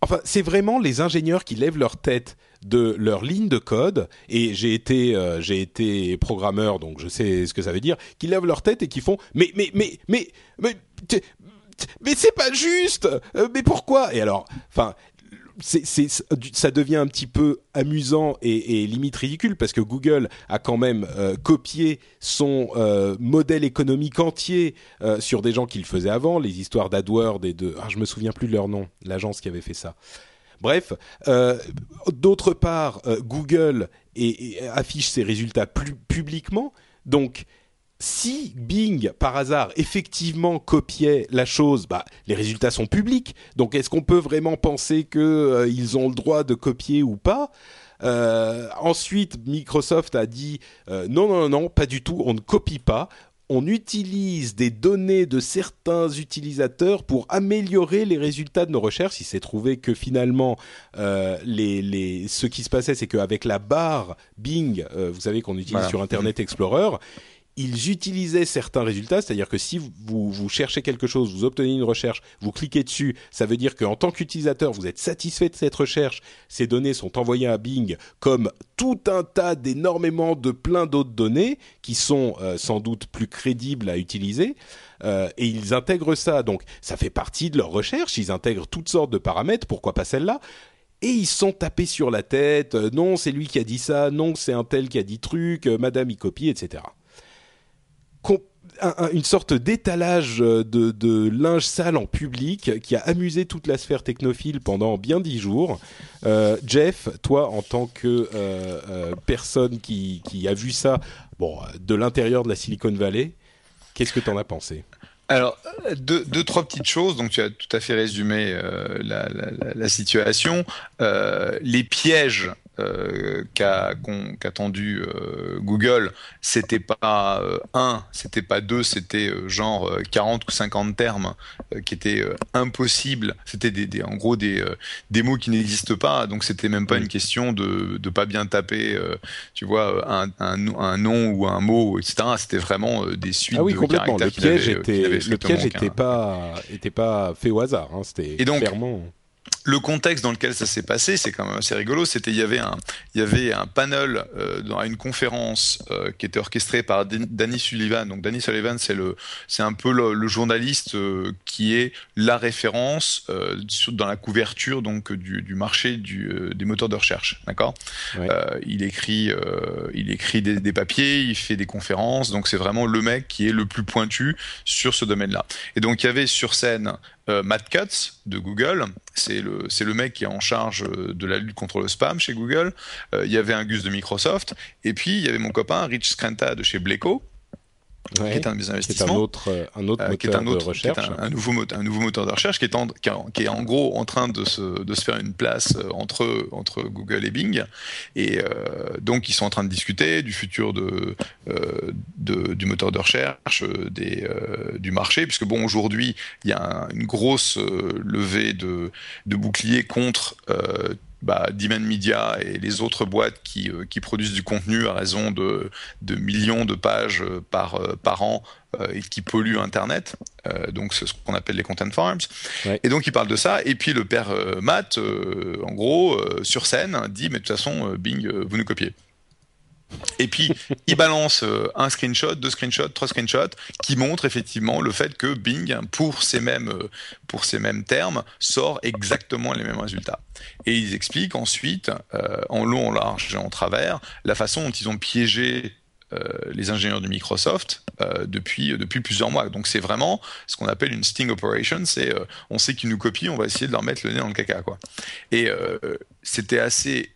enfin, c'est vraiment les ingénieurs qui lèvent leur tête de leur ligne de code et j'ai été été programmeur donc je sais ce que ça veut dire qui lèvent leur tête et qui font mais mais mais mais mais mais c'est pas juste. Euh, mais pourquoi? Et alors, enfin, ça devient un petit peu amusant et, limite ridicule parce que Google a quand même euh, copié son euh, modèle économique entier sur des gens qui le faisaient avant, les histoires d'AdWords et de, ah, je me souviens plus de leur nom, l'agence qui avait fait ça. Bref, d'autre part, Google affiche ses résultats plus publiquement, donc si Bing, par hasard, effectivement copiait la chose, bah, les résultats sont publics. Donc, est-ce qu'on peut vraiment penser qu'ils euh, ont le droit de copier ou pas? Euh, Ensuite, Microsoft a dit euh, non, non, non, pas du tout, on ne copie pas. On utilise des données de certains utilisateurs pour améliorer les résultats de nos recherches. Il s'est trouvé que finalement, les, ce qui se passait, c'est qu'avec la barre Bing, vous savez qu'on utilise sur Internet Explorer, ils utilisaient certains résultats, c'est-à-dire que si vous, vous cherchez quelque chose, vous obtenez une recherche, vous cliquez dessus, ça veut dire qu'en tant qu'utilisateur, vous êtes satisfait de cette recherche, ces données sont envoyées à Bing comme tout un tas d'énormément de plein d'autres données qui sont euh, sans doute plus crédibles à utiliser. Euh, et ils intègrent ça, donc ça fait partie de leur recherche, ils intègrent toutes sortes de paramètres, pourquoi pas celle-là? Et ils sont tapés sur la tête. Euh, non, c'est lui qui a dit ça. Non, c'est un tel qui a dit truc. Madame y copie, etc une sorte d'étalage de, linge sale en public qui a amusé toute la sphère technophile pendant bien dix jours. Euh, Jeff, toi, en tant que euh, euh, personne qui, a vu ça bon, de l'intérieur de la Silicon Valley, qu'est-ce que tu en as pensé? Alors, deux, trois petites choses. Donc, tu as tout à fait résumé la, situation. les pièges euh, qu'a tendu euh, Google, c'était pas euh, un, c'était pas deux, c'était genre 40 ou 50 termes qui étaient impossibles. C'était des, en gros des, des mots qui n'existent pas, donc c'était même pas une question de de pas bien taper, tu vois, un, un, un, nom ou un mot, etc. C'était vraiment des suites ah oui, de complètement. Le piège était, le piège était pas était pas fait au hasard. Hein. C'était clairement le contexte dans lequel ça s'est passé, c'est quand même assez rigolo. C'était il y avait un il y avait un panel euh, dans une conférence euh, qui était orchestrée par Danny Sullivan. Donc Danny Sullivan, c'est le c'est un peu le, journaliste euh, qui est la référence dans la couverture donc du, du marché du, des moteurs de recherche. D'accord? il écrit il écrit des, des, papiers, il fait des conférences. Donc c'est vraiment le mec qui est le plus pointu sur ce domaine-là. Et donc il y avait sur scène euh, Matt Cutts de Google, c'est le, c'est le mec qui est en charge euh, de la lutte contre le spam chez Google. Euh, il y avait un Gus de Microsoft. Et puis, il y avait mon copain Rich Skrenta de chez Bleco qui est un de mes investissements, un autre, euh, un autre moteur de recherche, un, nouveau moteur, un nouveau moteur de recherche qui est en, qui, est en gros en train de se, de se faire une place euh, entre entre Google et Bing, et euh, donc ils sont en train de discuter du futur de, de du moteur de recherche, des du marché, puisque bon aujourd'hui il y a une grosse levée de de boucliers contre bah, Demand Media et les autres boîtes qui, euh, qui produisent du contenu à raison de, de millions de pages euh, par, euh, par an et qui polluent Internet. donc, c'est ce qu'on appelle les content farms. Et donc, il parle de ça. Et puis, le père Matt, en gros, sur scène, dit Mais de toute façon, Bing, vous nous copiez. Et puis, il balance euh, un screenshot, deux screenshots, trois screenshots, qui montrent effectivement le fait que Bing, pour ces mêmes, euh, pour ces mêmes termes, sort exactement les mêmes résultats. Et ils expliquent ensuite, euh, en long, en large et en travers, la façon dont ils ont piégé les ingénieurs de Microsoft depuis depuis plusieurs mois. Donc c'est vraiment ce qu'on appelle une sting operation. C'est on sait qu'ils nous copient, on va essayer de leur mettre le nez dans le caca quoi. Et c'était assez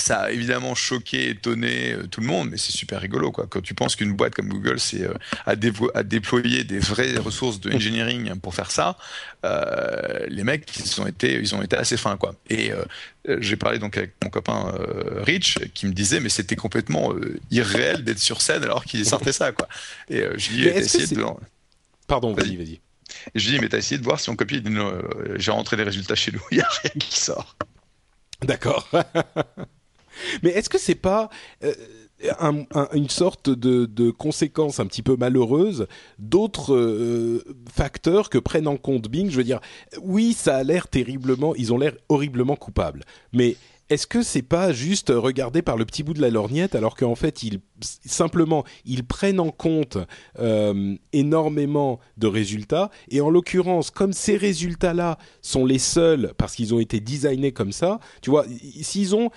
ça a évidemment choqué, étonné euh, tout le monde, mais c'est super rigolo quoi. Quand tu penses qu'une boîte comme Google c'est euh, à, déployer des vraies ressources de engineering pour faire ça, euh, les mecs ils ont été ils ont été assez fins quoi. Et j'ai parlé donc avec mon copain Rich qui me disait mais c'était complètement irréel d'être sur scène alors qu'il sortait ça quoi. Et je lui ai essayé de Pardon, vas-y, vas-y. Et je lui dis mais t'as essayé de voir si on copie J'ai rentré les résultats chez nous, il n'y a rien qui sort. D'accord. Mais est-ce que c'est pas euh, une sorte de, conséquence un petit peu malheureuse d'autres euh, facteurs que prennent en compte Bing? Je veux dire, oui, ça a l'air terriblement, ils ont l'air horriblement coupables. Mais est-ce que c'est pas juste regardé par le petit bout de la lorgnette alors qu'en fait simplement ils prennent en compte euh, énormément de résultats? Et en l'occurrence comme ces résultats là sont les seuls parce qu'ils ont été designés comme ça tu vois s'ils ont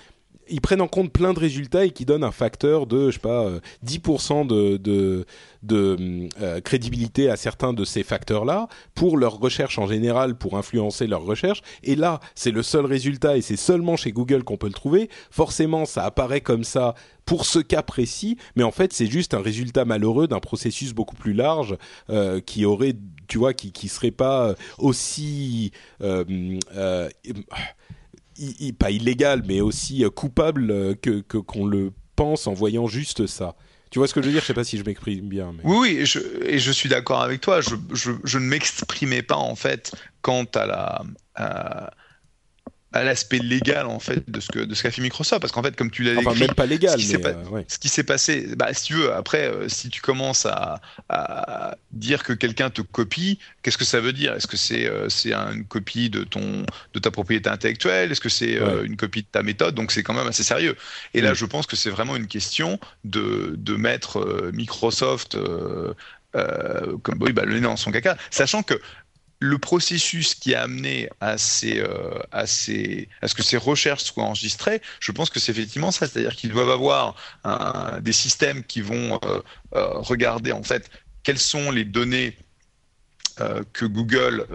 ils prennent en compte plein de résultats et qui donnent un facteur de, je sais pas, 10% euh, de, de, de euh, crédibilité à certains de ces facteurs-là pour leur recherche en général, pour influencer leur recherche. Et là, c'est le seul résultat et c'est seulement chez Google qu'on peut le trouver. Forcément, ça apparaît comme ça pour ce cas précis, mais en fait, c'est juste un résultat malheureux d'un processus beaucoup plus large euh, qui aurait, tu vois, qui qui serait pas aussi pas illégal, mais aussi euh, coupable euh, que qu'on le pense en voyant juste ça. Tu vois ce que je veux dire? Je sais pas si je m'exprime bien. Oui, oui, et je, suis d'accord avec toi. Je, je, ne m'exprimais pas en fait quant à la, à l'aspect légal en fait de ce que de ce qu'a fait Microsoft parce qu'en fait comme tu l'as enfin, même pas légal ce qui euh, s'est passé bah si tu veux après euh, si tu commences à, à dire que quelqu'un te copie qu'est-ce que ça veut dire? Est-ce que c'est euh, c'est une copie de ton de ta propriété intellectuelle? Est-ce que c'est une copie de ta méthode? Donc c'est quand même assez sérieux. Et là mm. je pense que c'est vraiment une question de de mettre Microsoft comme oui bah le nez dans son caca sachant que le processus qui a amené à, ces, euh, à, ces, à ce que ces recherches soient enregistrées, je pense que c'est effectivement ça. C'est-à-dire qu'ils doivent avoir des systèmes qui vont euh, euh, regarder en fait quelles sont les données que Google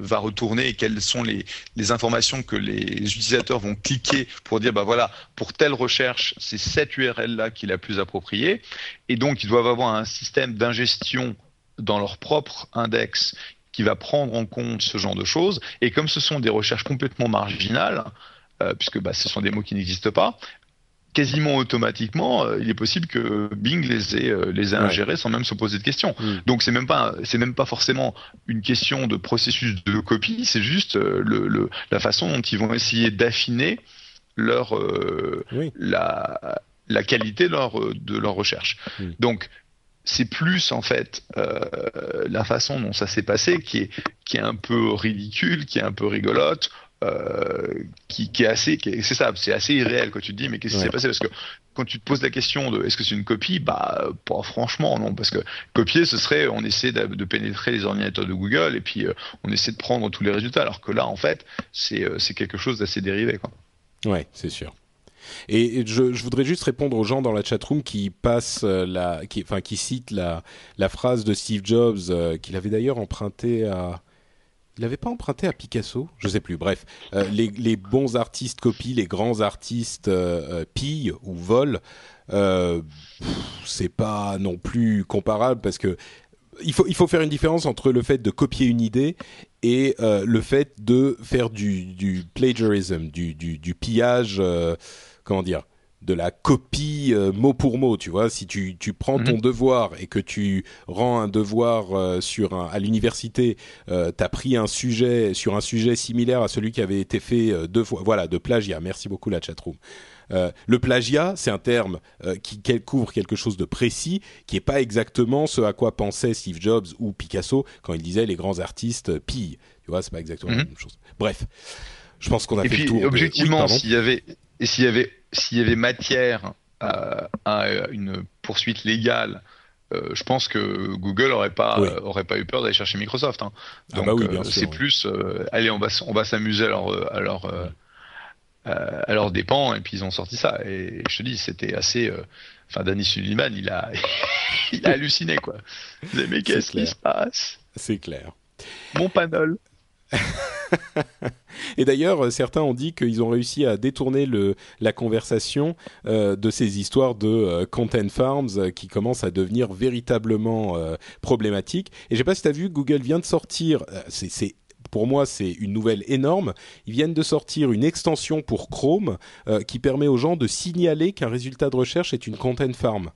va retourner et quelles sont les, informations que les utilisateurs vont cliquer pour dire bah voilà pour telle recherche c'est cette URL là qui est la plus appropriée et donc ils doivent avoir un système d'ingestion dans leur propre index qui va prendre en compte ce genre de choses. Et comme ce sont des recherches complètement marginales, euh, puisque bah, ce sont des mots qui n'existent pas, quasiment automatiquement, euh, il est possible que Bing les ait, euh, les ait ingérés sans même se poser de questions. Mm. Donc c'est même pas c'est même pas forcément une question de processus de copie, c'est juste le, le, la façon dont ils vont essayer d'affiner leur la, la qualité de leur, de leur recherche. Mm. Donc c'est plus en fait euh, la façon dont ça s'est passé qui est qui est un peu ridicule, qui est un peu rigolote, euh, qui, qui, est assez, c'est ça, c'est assez irréel quand tu te dis mais qu'est-ce qui s'est passé? Parce que quand tu te poses la question de est-ce que c'est une copie, bah pas franchement non parce que copier ce serait on essaie de, de pénétrer les ordinateurs de Google et puis euh, on essaie de prendre tous les résultats alors que là en fait c'est euh, c'est quelque chose d'assez dérivé quoi. Ouais, c'est sûr. Et je, voudrais juste répondre aux gens dans la chatroom qui passent euh, la, qui, enfin qui citent la, phrase de Steve Jobs euh, qu'il avait d'ailleurs emprunté à, il n'avait pas emprunté à Picasso, je sais plus. Bref, euh, les, bons artistes copient, les grands artistes pillent ou volent. c'est pas non plus comparable parce que il faut, il faut faire une différence entre le fait de copier une idée et le fait de faire du, du plagiarism, du, du pillage comment dire de la copie euh, mot pour mot, tu vois. Si tu, tu prends ton mhm. devoir et que tu rends un devoir euh, sur un, à l'université, euh, tu as pris un sujet sur un sujet similaire à celui qui avait été fait euh, deux fois. Voilà, de plagiat. Merci beaucoup la chatroom. le plagiat, c'est un terme qui, couvre quelque chose de précis, qui est pas exactement ce à quoi pensait Steve Jobs ou Picasso quand il disait les grands artistes pillent. Tu vois, c'est pas exactement la mhm. même chose. Bref, je pense qu'on a fait le tour. Objectivement, s'il y avait et s'il y avait s'il y avait matière à, une poursuite légale euh, je pense que Google aurait pas aurait pas eu peur d'aller chercher Microsoft. Hein. Ah Donc bah euh, c'est plus euh, allez on va on va s'amuser à leur à leur à leur dépens et puis ils ont sorti ça et je te dis c'était assez enfin Danny Sullivan il a il a halluciné quoi. mais qu'est-ce qui se passe? C'est clair. Mon panel. Et d'ailleurs, certains ont dit qu'ils ont réussi à détourner la conversation euh, de ces histoires de euh, content farms euh, qui commencent à devenir véritablement euh, problématiques. Et je sais pas si tu as vu, Google vient de sortir, euh, c'est pour moi, c'est une nouvelle énorme. Ils viennent de sortir une extension pour Chrome euh, qui permet aux gens de signaler qu'un résultat de recherche est une content farm.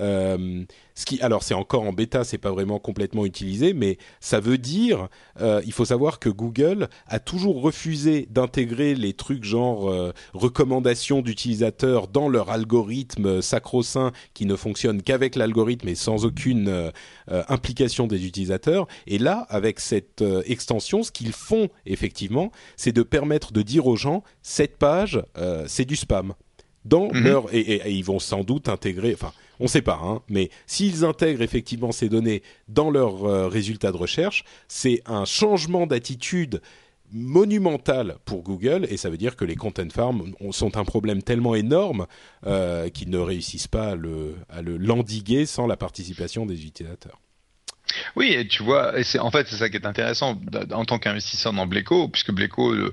Euh, ce qui, alors c'est encore en bêta, c'est pas vraiment complètement utilisé, mais ça veut dire, euh, il faut savoir que Google a toujours refusé d'intégrer les trucs genre euh, recommandations d'utilisateurs dans leur algorithme sacro-saint qui ne fonctionne qu'avec l'algorithme et sans aucune implication des utilisateurs. Et là, avec cette extension, ce qu'ils font effectivement, c'est de permettre de dire aux gens cette page, c'est du spam dans Mhm. leur et, et- et ils vont sans doute intégrer, enfin, on ne sait pas, hein, mais s'ils intègrent effectivement ces données dans leurs euh, résultats de recherche, c'est un changement d'attitude monumental pour Google et ça veut dire que les content farms ont- sont un problème tellement énorme euh, qu'ils ne réussissent pas à le, à le l'endiguer sans la participation des utilisateurs. Oui, et tu vois, c'est en fait c'est ça qui est intéressant en tant qu'investisseur dans Bleco, puisque Bleco, le,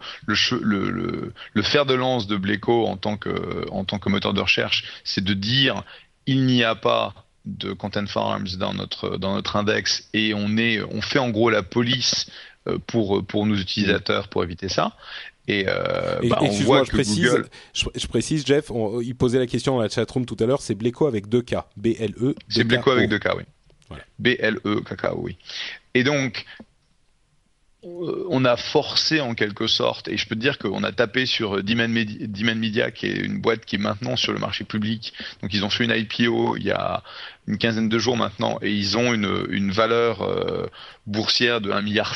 fer de lance de Bleco en tant que moteur de recherche, c'est de dire il n'y a pas de content farms dans notre dans notre index et on est on fait en gros la police euh, pour pour nos utilisateurs pour éviter ça. Et, euh, Et- bah, on excuse-moi, voit je que précise, Google, je, je précise, Jeff, on- il posait la question dans la chatroom tout à l'heure, c'est Bleco avec deux K, B L E. c'est Bleco avec deux K, oui. Voilà. B-L-E, cacao, oui. Et donc, on a forcé en quelque sorte, et je peux te dire qu'on a tapé sur euh, Demand Media, qui est une boîte qui est maintenant sur le marché public. Donc ils ont fait une IPO il y a une quinzaine de jours maintenant, et ils ont une, une valeur euh, boursière de 1,7 milliard.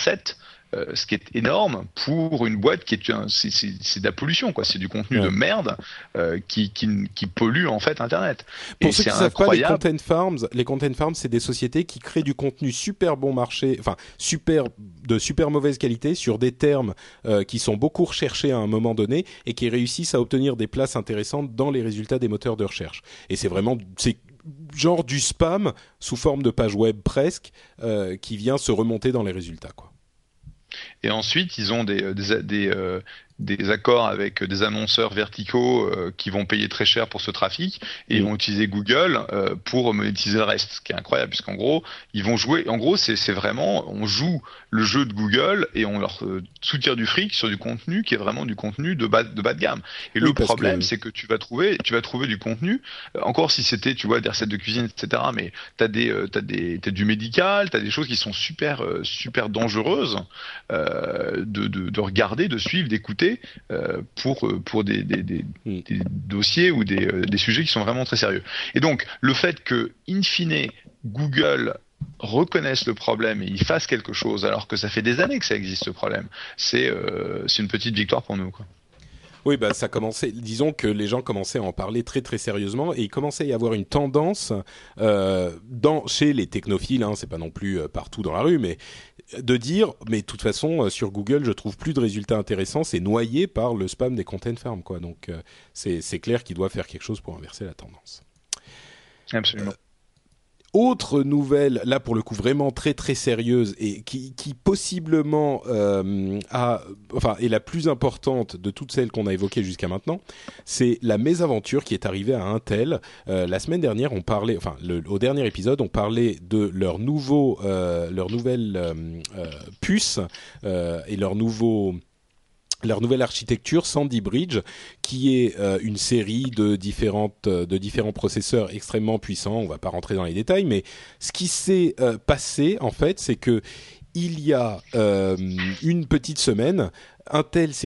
Euh, ce qui est énorme pour une boîte qui est c'est de la pollution quoi c'est du contenu Ouais. de merde euh, qui, qui qui pollue en fait internet Pour Et ceux qui ne savent pas, les content farms, les content farms, c'est des sociétés qui créent du contenu super bon marché, enfin super de super mauvaise qualité sur des termes euh, qui sont beaucoup recherchés à un moment donné et qui réussissent à obtenir des places intéressantes dans les résultats des moteurs de recherche. Et c'est vraiment c'est genre du spam sous forme de page web presque qui vient se remonter dans les résultats quoi. Et ensuite, ils ont des, euh, des, euh, des accords avec des annonceurs verticaux euh, qui vont payer très cher pour ce trafic et ils vont utiliser Google euh, pour monétiser le reste, ce qui est incroyable puisqu'en gros, ils vont jouer. En gros, c'est vraiment, on joue le jeu de Google et on leur euh, soutire du fric sur du contenu qui est vraiment du contenu de bas de bas de gamme. Et Oui, le problème, que- c'est que tu vas trouver, tu vas trouver du contenu. euh, encore si c'était, tu vois, des recettes de cuisine, etc. Mais t'as des, euh, t'as des, t'as du médical, t'as des choses qui sont super, euh, super dangereuses euh, de, de, de regarder, de suivre, d'écouter euh, pour euh, pour des, des, des, Mm. des dossiers ou des, euh, des sujets qui sont vraiment très sérieux. Et donc le fait que in fine Google reconnaisse le problème et il fasse quelque chose alors que ça fait des années que ça existe ce problème, c'est euh, une petite victoire pour nous. Quoi. Oui, bah ça commençait. Disons que les gens commençaient à en parler très très sérieusement et il commençait à y avoir une tendance euh, dans chez les technophiles. Hein, c'est pas non plus partout dans la rue, mais de dire, mais de toute façon euh, sur Google, je trouve plus de résultats intéressants. C'est noyé par le spam des content farms, quoi. Donc euh, c'est c'est clair qu'il doit faire quelque chose pour inverser la tendance. Absolument. Autre nouvelle, là pour le coup vraiment très très sérieuse et qui, possiblement euh, est la plus importante de toutes celles qu'on a évoquées jusqu'à maintenant, c'est la mésaventure qui est arrivée à Intel. Euh, la semaine dernière, on parlait, enfin au dernier épisode, on parlait de leur nouveau, euh, leur nouvelle puce et leur nouveau leur nouvelle architecture Sandy Bridge, qui est euh, une série de différentes euh, de différents processeurs extrêmement puissants. On va pas rentrer dans les détails, mais ce qui s'est euh, passé en fait, c'est que il y a une petite semaine, Intel s'est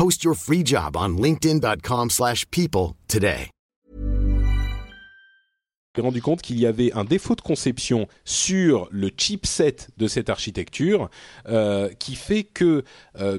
Post your free job on linkedin.com/people slash people today. rendu compte qu'il y avait un défaut de conception sur le chipset de cette architecture euh, qui fait que, euh,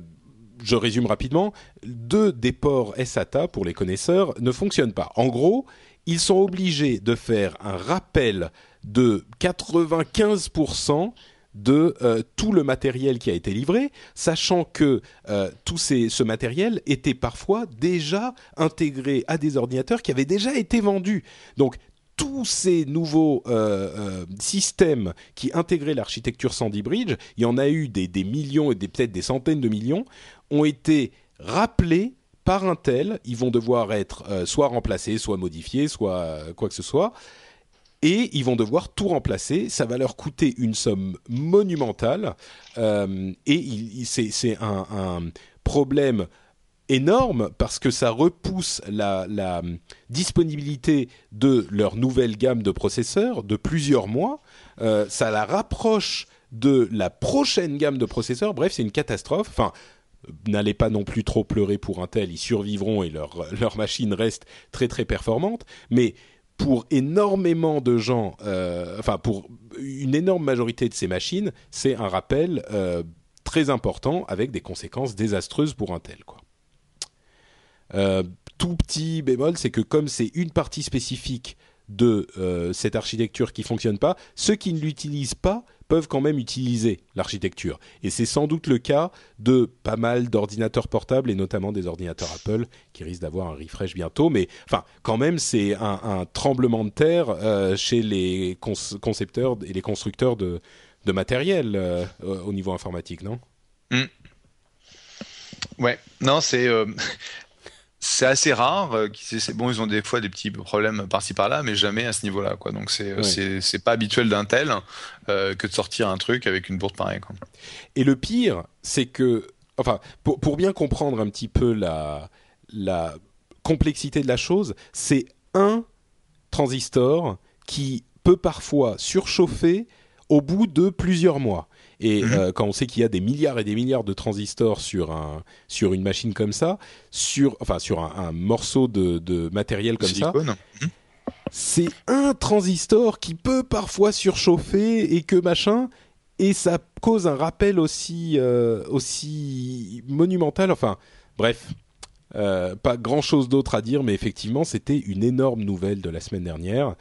je résume rapidement, deux des ports SATA, pour les connaisseurs, ne fonctionnent pas. En gros, ils sont obligés de faire un rappel de 95% de euh, tout le matériel qui a été livré, sachant que euh, tout ces, ce matériel était parfois déjà intégré à des ordinateurs qui avaient déjà été vendus. Donc tous ces nouveaux euh, systèmes qui intégraient l'architecture Sandy Bridge, il y en a eu des, millions et peut-être des centaines de millions, ont été rappelés par Intel. Ils vont devoir être soit remplacés, soit modifiés, soit quoi que ce soit. Et ils vont devoir tout remplacer. Ça va leur coûter une somme monumentale. Euh, et c'est un, problème énorme parce que ça repousse la, disponibilité de leur nouvelle gamme de processeurs de plusieurs mois. Euh, ça la rapproche de la prochaine gamme de processeurs. Bref, c'est une catastrophe. Enfin, n'allez pas non plus trop pleurer pour Intel, ils survivront et leur, leur machine reste très très performante. Mais pour énormément de gens, euh, enfin pour une énorme majorité de ces machines, c'est un rappel euh, très important avec des conséquences désastreuses pour Intel. Quoi. Euh, tout petit bémol, c'est que comme c'est une partie spécifique de cette architecture qui fonctionne pas, ceux qui ne l'utilisent pas peuvent quand même utiliser l'architecture. Et c'est sans doute le cas de pas mal d'ordinateurs portables et notamment des ordinateurs Apple qui risquent d'avoir un refresh bientôt. Mais enfin, quand même, c'est un, tremblement de terre euh, chez les concepteurs et les constructeurs de, matériel euh, au niveau informatique, non? Ouais, non, c'est euh, c'est assez rare. euh, bon, ils ont des fois des petits problèmes par-ci par-là, mais jamais à ce niveau-là, quoi. Donc c'est Ouais. c'est pas habituel d'Intel euh, que de sortir un truc avec une bourde pareille, quoi. Et le pire, c'est que, enfin, pour, pour bien comprendre un petit peu la, la complexité de la chose, c'est un transistor qui peut parfois surchauffer au bout de plusieurs mois. Et Mhm. euh, quand on sait qu'il y a des milliards et des milliards de transistors sur un sur une machine comme ça, sur enfin sur un, un morceau de, de matériel comme ça, Silicone. c'est un transistor qui peut parfois surchauffer et que machin et ça cause un rappel aussi euh, aussi monumental enfin bref euh, pas grand chose d'autre à dire mais effectivement c'était une énorme nouvelle de la semaine dernière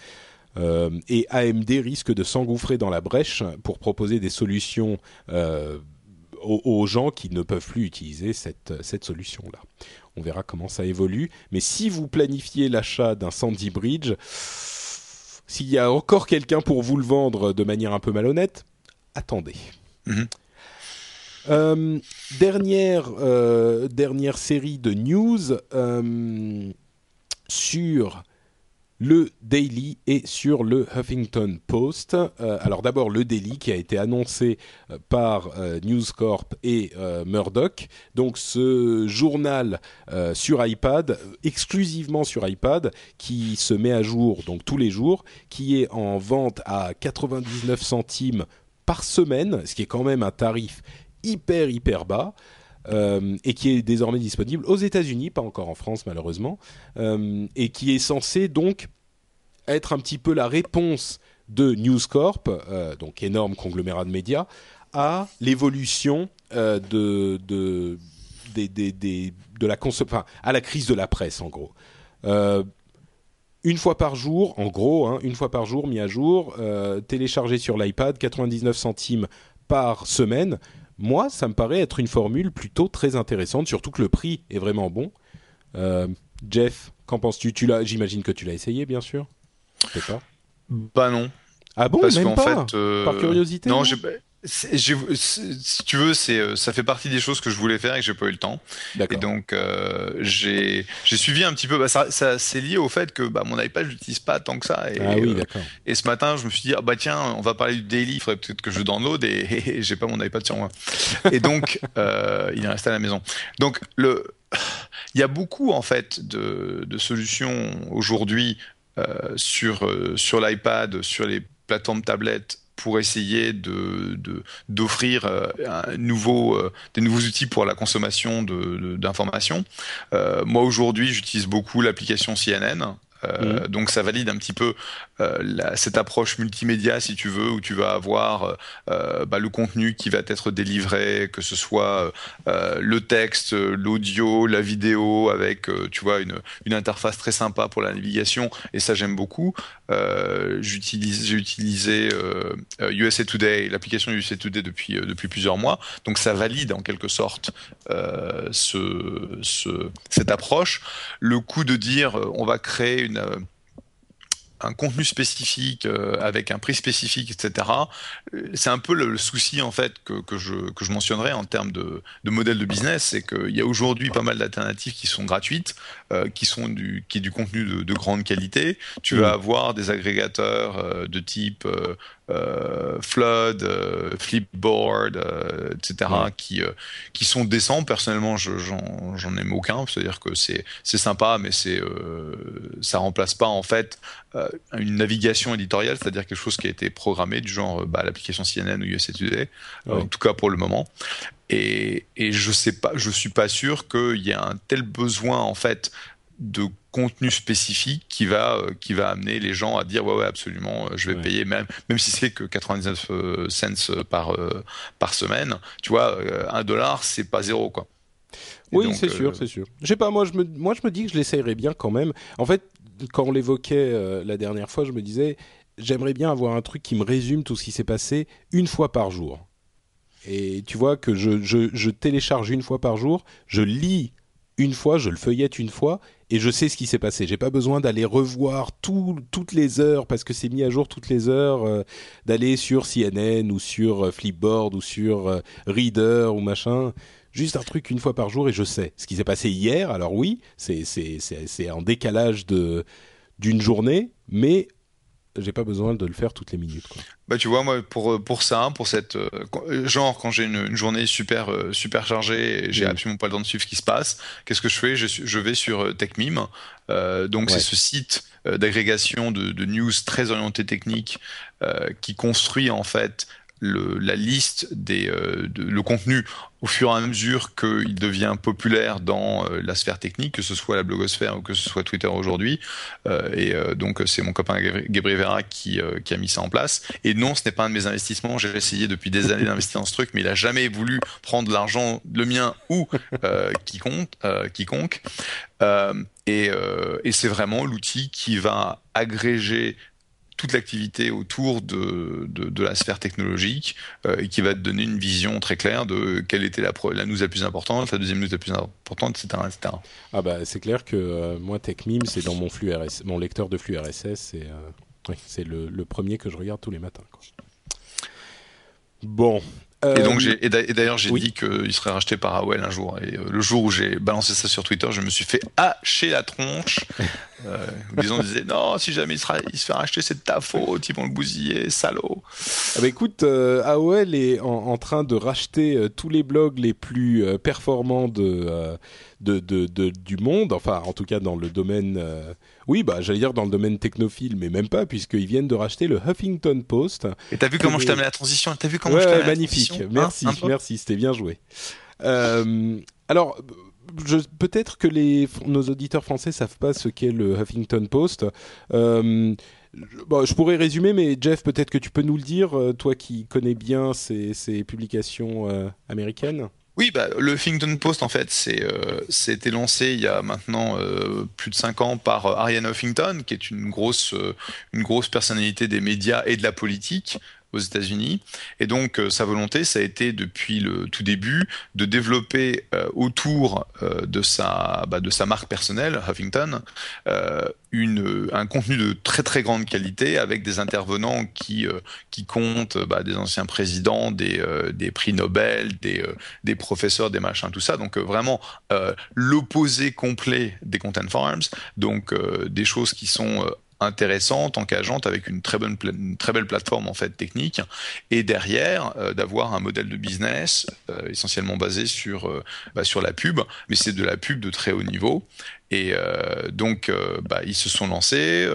Euh, et AMD risque de s'engouffrer dans la brèche pour proposer des solutions euh, aux, aux gens qui ne peuvent plus utiliser cette, cette solution-là. On verra comment ça évolue. Mais si vous planifiez l'achat d'un Sandy Bridge, s'il y a encore quelqu'un pour vous le vendre de manière un peu malhonnête, attendez. Mhm. Euh, dernière, euh, dernière série de news euh, sur le Daily et sur le Huffington Post. Euh, alors d'abord le Daily qui a été annoncé euh, par euh, News Corp et Murdoch. Donc ce journal sur iPad, exclusivement sur iPad, qui se met à jour donc tous les jours, qui est en vente à 99 centimes par semaine, ce qui est quand même un tarif hyper hyper bas. Euh, et qui est désormais disponible aux États-Unis, pas encore en France malheureusement, euh, et qui est censé donc être un petit peu la réponse de News Corp, euh, donc énorme conglomérat de médias, à l'évolution de, de, des- de la enfin, à la crise de la presse en gros. Une fois par jour, en gros, hein, une fois par jour, mis à jour, euh, téléchargé sur l'iPad, 99 centimes par semaine. Moi, ça me paraît être une formule plutôt très intéressante, surtout que le prix est vraiment bon. Euh, Jeff, qu'en penses-tu? Tu l'as, j'imagine que tu l'as essayé, bien sûr. Je sais pas. Bah non. Ah bon, parce même qu'en pas fait, euh, Par curiosité Non, non j'ai si tu veux, c'est euh, ça fait partie des choses que je voulais faire et que j'ai pas eu le temps. Et donc euh, j'ai suivi un petit peu. Bah, ça, ça c'est lié au fait que bah, mon iPad je l'utilise pas tant que ça. Et, ah oui, d'accord. et ce matin, je me suis dit ah, bah tiens, on va parler du daily. Il faudrait peut-être que je download et, et, j'ai pas mon iPad sur moi. et donc il est resté à la maison. Donc le il y a beaucoup en fait de, de solutions aujourd'hui euh, sur sur l'iPad, sur les plateformes tablettes pour essayer de d'offrir euh, un nouveau euh, des nouveaux outils pour la consommation d'informations. Euh, moi aujourd'hui, j'utilise beaucoup l'application CNN euh, mhm. Donc ça valide un petit peu euh, cette approche multimédia, si tu veux, où tu vas avoir euh, bah, le contenu qui va être délivré, que ce soit le texte, l'audio, la vidéo, avec tu vois une, une, interface très sympa pour la navigation. Et ça j'aime beaucoup. J'utilise, j'ai utilisé USA Today, l'application USA Today depuis depuis plusieurs mois. Donc ça valide en quelque sorte ce, ce, cette approche. Le coup de dire on va créer euh, un contenu spécifique euh, avec un prix spécifique, etc. Euh, c'est un peu le, souci en fait que, que, je, que je mentionnerai en termes de, de modèle de business, c'est qu'il y a aujourd'hui pas mal d'alternatives qui sont gratuites, qui sont du qui est du contenu de, de grande qualité. Tu vas mmh. avoir des agrégateurs de type euh, Flood, euh, Flipboard, euh, etc., qui, qui sont décents. Personnellement, j'en aime aucun. C'est-à-dire que c'est sympa, mais c'est ça remplace pas en fait une navigation éditoriale, c'est-à-dire quelque chose qui a été programmé du genre bah, l'application CNN ou USA Today, en tout cas pour le moment. Et, et je sais pas, je suis pas sûr qu'il y ait un tel besoin en fait de contenu spécifique qui va euh, qui va amener les gens à dire ouais ouais absolument euh, je vais payer même même si c'est que 99 euh, cents par par semaine tu vois un dollar c'est pas zéro quoi. Oui c'est sûr c'est sûr. Je sais pas moi je me moi je me dis que je l'essayerais bien quand même. En fait quand on l'évoquait la dernière fois je me disais j'aimerais bien avoir un truc qui me résume tout ce qui s'est passé une fois par jour. Et tu vois que je, je, je télécharge une fois par jour je lis une fois, je le feuillette une fois et je sais ce qui s'est passé. J'ai pas besoin d'aller revoir toutes les heures parce que c'est mis à jour toutes les heures, euh, d'aller sur CNN ou sur euh, Flipboard ou sur euh, Reader ou machin. Juste un truc une fois par jour et je sais ce qui s'est passé hier. Alors oui, c'est c'est en décalage de d'une journée, mais j'ai pas besoin de le faire toutes les minutes. Quoi. Bah tu vois moi pour pour ça, pour cette euh, genre quand j'ai une, journée super euh, super chargée, j'ai absolument pas le temps de suivre ce qui se passe. Qu'est-ce que je fais? Je, je vais sur euh, TechMeme. Euh, donc c'est ce site d'agrégation de, de, news très orienté technique qui construit en fait le, la liste des euh, le contenu au fur et à mesure qu'il devient populaire dans euh, la sphère technique, que ce soit la blogosphère ou que ce soit Twitter aujourd'hui. Euh, et donc c'est mon copain Gabriel Vera qui, qui a mis ça en place. Et non, ce n'est pas un de mes investissements. J'ai essayé depuis des années d'investir dans ce truc, mais il a jamais voulu prendre l'argent, le mien ou quiconque. quiconque. et, et c'est vraiment l'outil qui va agréger toute l'activité autour de, de, la sphère technologique euh, et qui va te donner une vision très claire de quelle était la, la news la plus importante, la deuxième news la plus importante, etc. etc. Ah bah c'est clair que euh, moi TechMeme c'est dans mon flux RSS, mon lecteur de flux RSS et euh, c'est le, le, premier que je regarde tous les matins. Quoi. Bon, et donc j'ai et d'ailleurs j'ai dit qu'il serait racheté par AOL un jour. Et le jour où j'ai balancé ça sur Twitter, je me suis fait hacher la tronche euh, ils ont disait non, si jamais il, sera, il se fait racheter, c'est de ta faute, ils vont le bousiller, salaud. Ah bah écoute, euh, AOL est en, train de racheter euh, tous les blogs les plus euh, performants de, de, de, de, du monde, enfin en tout cas dans le domaine, oui bah j'allais dire dans le domaine technophile, mais même pas puisqu'ils viennent de racheter le Huffington Post. Et t'as vu comment je t'ai amené la transition? T'as vu comment je t'ai amené magnifique, merci, merci, c'était bien joué. alors peut-être que les, nos auditeurs français savent pas ce qu'est le Huffington Post. Euh, bon, je pourrais résumer, mais Jeff, peut-être que tu peux nous le dire, euh, toi qui connais bien ces, ces publications euh, américaines. Oui, bah, le Huffington Post, en fait, c'est euh, été lancé il y a maintenant euh, plus de 5 ans par Ariane Huffington, qui est une grosse, une grosse personnalité des médias et de la politique, aux États-Unis. Et donc euh, sa volonté, ça a été depuis le tout début de développer euh, autour euh, de sa bah, de sa marque personnelle, Huffington, une, un contenu de très très grande qualité avec des intervenants qui qui comptent bah, des anciens présidents, des des prix Nobel, des des professeurs, des machins, tout ça. Donc vraiment l'opposé complet des content farms. Donc des choses qui sont intéressante, engageante, avec une très bonne, une très belle plateforme en fait technique, et derrière euh, d'avoir un modèle de business euh, essentiellement basé euh, bah, sur la pub, mais c'est de la pub de très haut niveau. Et donc, bah, ils se sont lancés.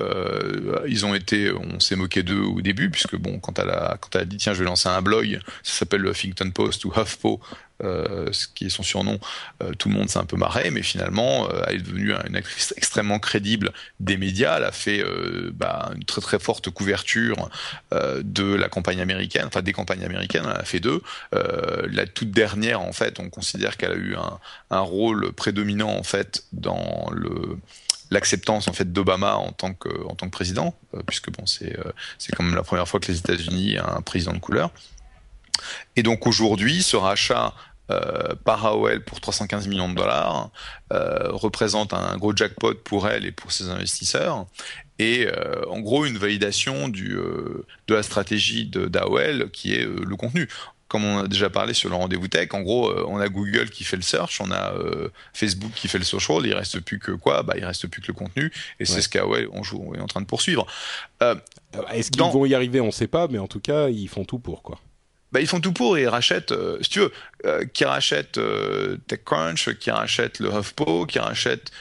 ils ont été, on s'est moqué d'eux au début, puisque bon, quand elle a dit tiens, je vais lancer un blog, ça s'appelle le Huffington Post ou HuffPo, euh, ce qui est son surnom, euh, tout le monde s'est un peu marré, mais finalement, euh, elle est devenue une actrice extrêmement crédible des médias. Elle a fait bah, une très très forte couverture de la campagne américaine, enfin des campagnes américaines. Elle a fait deux. la toute dernière, en fait, on considère qu'elle a eu un, un, rôle prédominant en fait dans l'acceptance en fait d'Obama en tant que en tant que président, puisque bon c'est c'est quand même la première fois que les États-Unis a un président de couleur. Et donc aujourd'hui, ce rachat euh, par AOL pour 315 millions de dollars euh, représente un gros jackpot pour elle et pour ses investisseurs et euh, en gros une validation du, de la stratégie d'AOL qui est le contenu comme on a déjà parlé sur le rendez-vous tech, en gros, on a Google qui fait le search, on a Facebook qui fait le social, il reste plus que quoi? Bah, il reste plus que le contenu, et c'est ce qu'AOL est en train de poursuivre. Est-ce qu'ils vont y arriver? On ne sait pas, mais en tout cas, ils font tout pour quoi. Bah, ils font tout pour et ils rachètent, euh, si tu veux, euh, qui rachètent euh, TechCrunch, qui rachètent le HuffPo, qui rachètent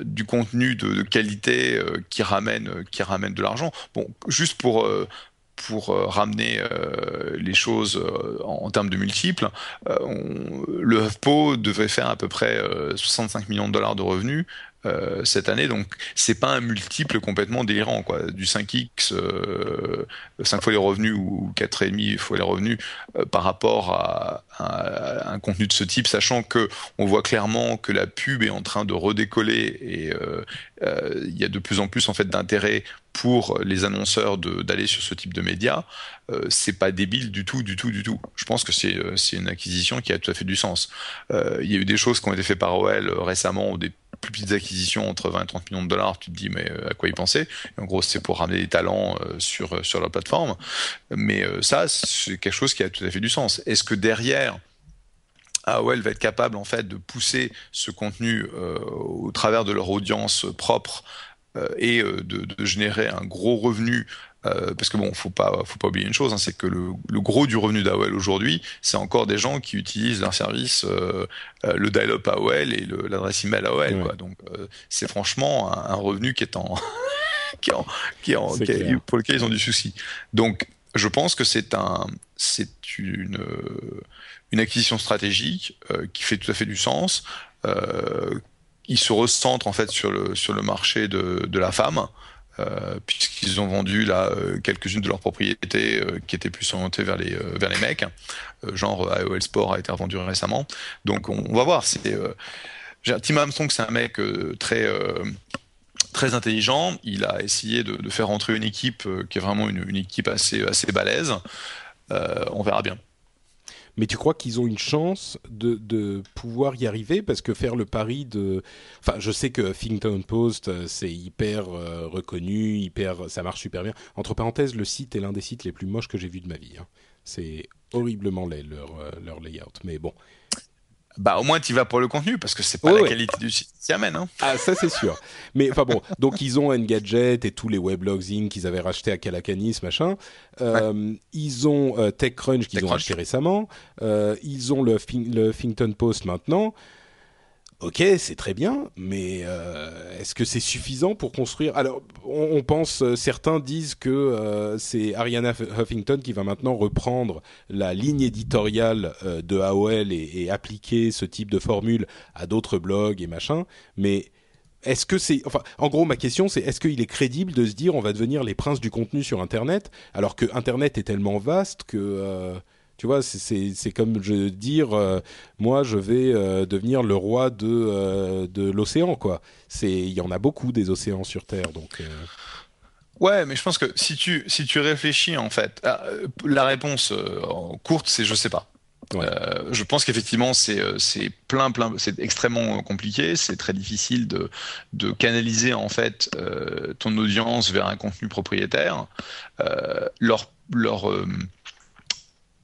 du contenu de, qualité qui ramène, qui ramène de l'argent. Bon, juste pour pour ramener les choses en, termes de multiples, le HuffPo devait faire à peu près 65 millions de dollars de revenus. Euh, cette année. Donc c'est pas un multiple complètement délirant quoi. Du 5x, euh, 5 fois les revenus ou 4,5 fois les revenus euh, par rapport à, un contenu de ce type, sachant que on voit clairement que la pub est en train de redécoller et euh, il y a de plus en plus en fait d'intérêt pour les annonceurs d'aller sur ce type de médias, euh, c'est pas débile du tout, du tout, du tout. Je pense que c'est une acquisition qui a tout à fait du sens. il y a eu des choses qui ont été faites par OL récemment, des plus petites acquisitions entre 20 et 30 millions de dollars, tu te dis mais euh, à quoi y penser? En gros, c'est pour ramener des talents euh, sur euh, sur leur plateforme. Mais ça, c'est quelque chose qui a tout à fait du sens. Est-ce que derrière AOL va être capable en fait de pousser ce contenu au travers de leur audience propre et de, générer un gros revenu euh, parce que bon, faut pas, faut pas oublier une chose, hein, c'est que le, le, gros du revenu d'AOL aujourd'hui, c'est encore des gens qui utilisent leur service, euh, euh le dial-up AOL et l'adresse email AOL. Quoi. Donc c'est franchement un, un, revenu qui est en, qui est en, qui est en qui pour lequel ils ont du souci. Donc je pense que c'est un, c'est une, une acquisition stratégique qui fait tout à fait du sens. ils se recentrent en fait sur le sur le marché de, de la femme. Euh, puisqu'ils ont vendu là euh, quelques-unes de leurs propriétés euh, qui étaient plus orientées vers les vers les mecs, genre AOL Sport a été revendu récemment. Donc on, va voir. C'est Tim Armstrong, c'est un mec très très intelligent. Il a essayé de, faire rentrer une équipe qui est vraiment une, une équipe assez assez balèze. on verra bien. Mais tu crois qu'ils ont une chance de, pouvoir y arriver? Parce que faire le pari de... Enfin, je sais que Huffington Post, euh, c'est hyper euh, reconnu, hyper, ça marche super bien. Entre parenthèses, le site est l'un des sites les plus moches que j'ai vu de ma vie. Hein. C'est horriblement laid, leur, euh, leur layout. Mais bon, bah au moins tu vas pour le contenu parce que c'est pas la qualité du site qui amène. Hein. Ah ça c'est sûr. Mais enfin bon, donc ils ont Engadget et tous les weblogs qu'ils avaient rachetés à Calacanis machin. Euh, Ils ont euh, TechCrunch qu'ils ont acheté récemment. Euh, ils ont le, le Huffington Post maintenant. Ok, c'est très bien, mais euh, est-ce que c'est suffisant pour construire? Alors, on, pense, euh, certains disent que euh, c'est Ariana Huffington qui va maintenant reprendre la ligne éditoriale de AOL et, appliquer ce type de formule à d'autres blogs et machin. Mais est-ce que c'est, enfin, en gros, ma question c'est est-ce qu'il est crédible de se dire on va devenir les princes du contenu sur Internet alors que Internet est tellement vaste que tu vois, c'est comme je dire, euh, moi, je vais euh, devenir le roi de, euh, de l'océan, quoi. Il y en a beaucoup des océans sur Terre, donc. Ouais, mais je pense que si tu, si tu réfléchis, en fait, euh, la réponse courte, c'est je sais pas. Euh, je pense qu'effectivement, c'est c'est plein, plein, c'est extrêmement compliqué. C'est très difficile de, de canaliser en fait ton audience vers un contenu propriétaire. leur leur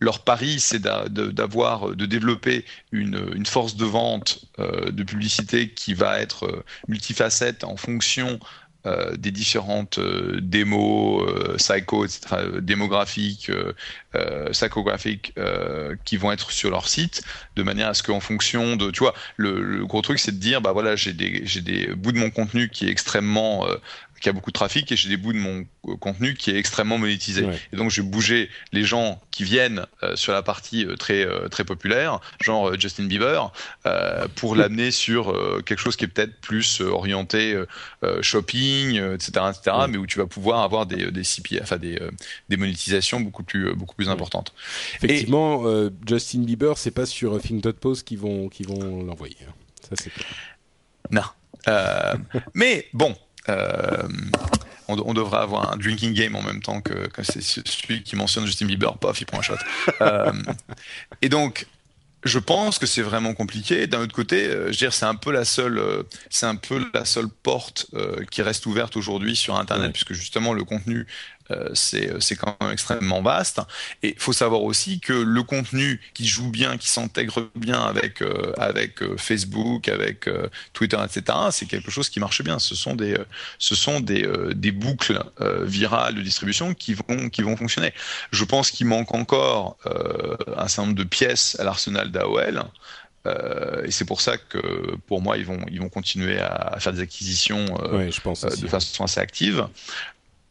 leur pari, c'est d'avoir, de développer une, force de vente de publicité qui va être multifacette en fonction euh, des différentes euh, démos, euh, psycho, démographiques, psychographiques qui vont être sur leur site, de manière à ce qu'en fonction de, tu vois, le, gros truc c'est de dire, bah voilà, j'ai des, j'ai des bouts de mon contenu qui est extrêmement qui a beaucoup de trafic et j'ai des bouts de mon euh, contenu qui est extrêmement monétisé. Et donc je vais bouger les gens qui viennent euh, sur la partie euh, très très populaire, genre Justin Bieber, pour l'amener sur quelque chose qui est peut-être plus orienté shopping, etc., etc., mais où tu vas pouvoir avoir des des CPI, enfin des des monétisations beaucoup plus beaucoup plus importantes. Effectivement, Justin Bieber, c'est pas sur Think.post qu'ils vont qui vont l'envoyer. Ça c'est clair. Non. mais bon, euh, on, devrait avoir un drinking game en même temps que, c'est celui qui mentionne Justin Bieber, paf, il prend un shot. Euh, et donc, je pense que c'est vraiment compliqué. D'un autre côté, euh, je dire, c'est un peu la seule, c'est un peu la seule porte qui reste ouverte aujourd'hui sur Internet, puisque justement le contenu euh, euh, c'est quand même extrêmement vaste. Et il faut savoir aussi que le contenu qui joue bien, qui s'intègre bien avec euh, avec Facebook, avec Twitter, etc., c'est quelque chose qui marche bien. Ce sont des ce sont des des boucles virales de distribution qui vont qui vont fonctionner. Je pense qu'il manque encore un certain nombre de pièces à l'arsenal d'AOL. et c'est pour ça que pour moi ils vont ils vont continuer à, faire des acquisitions je pense de façon assez active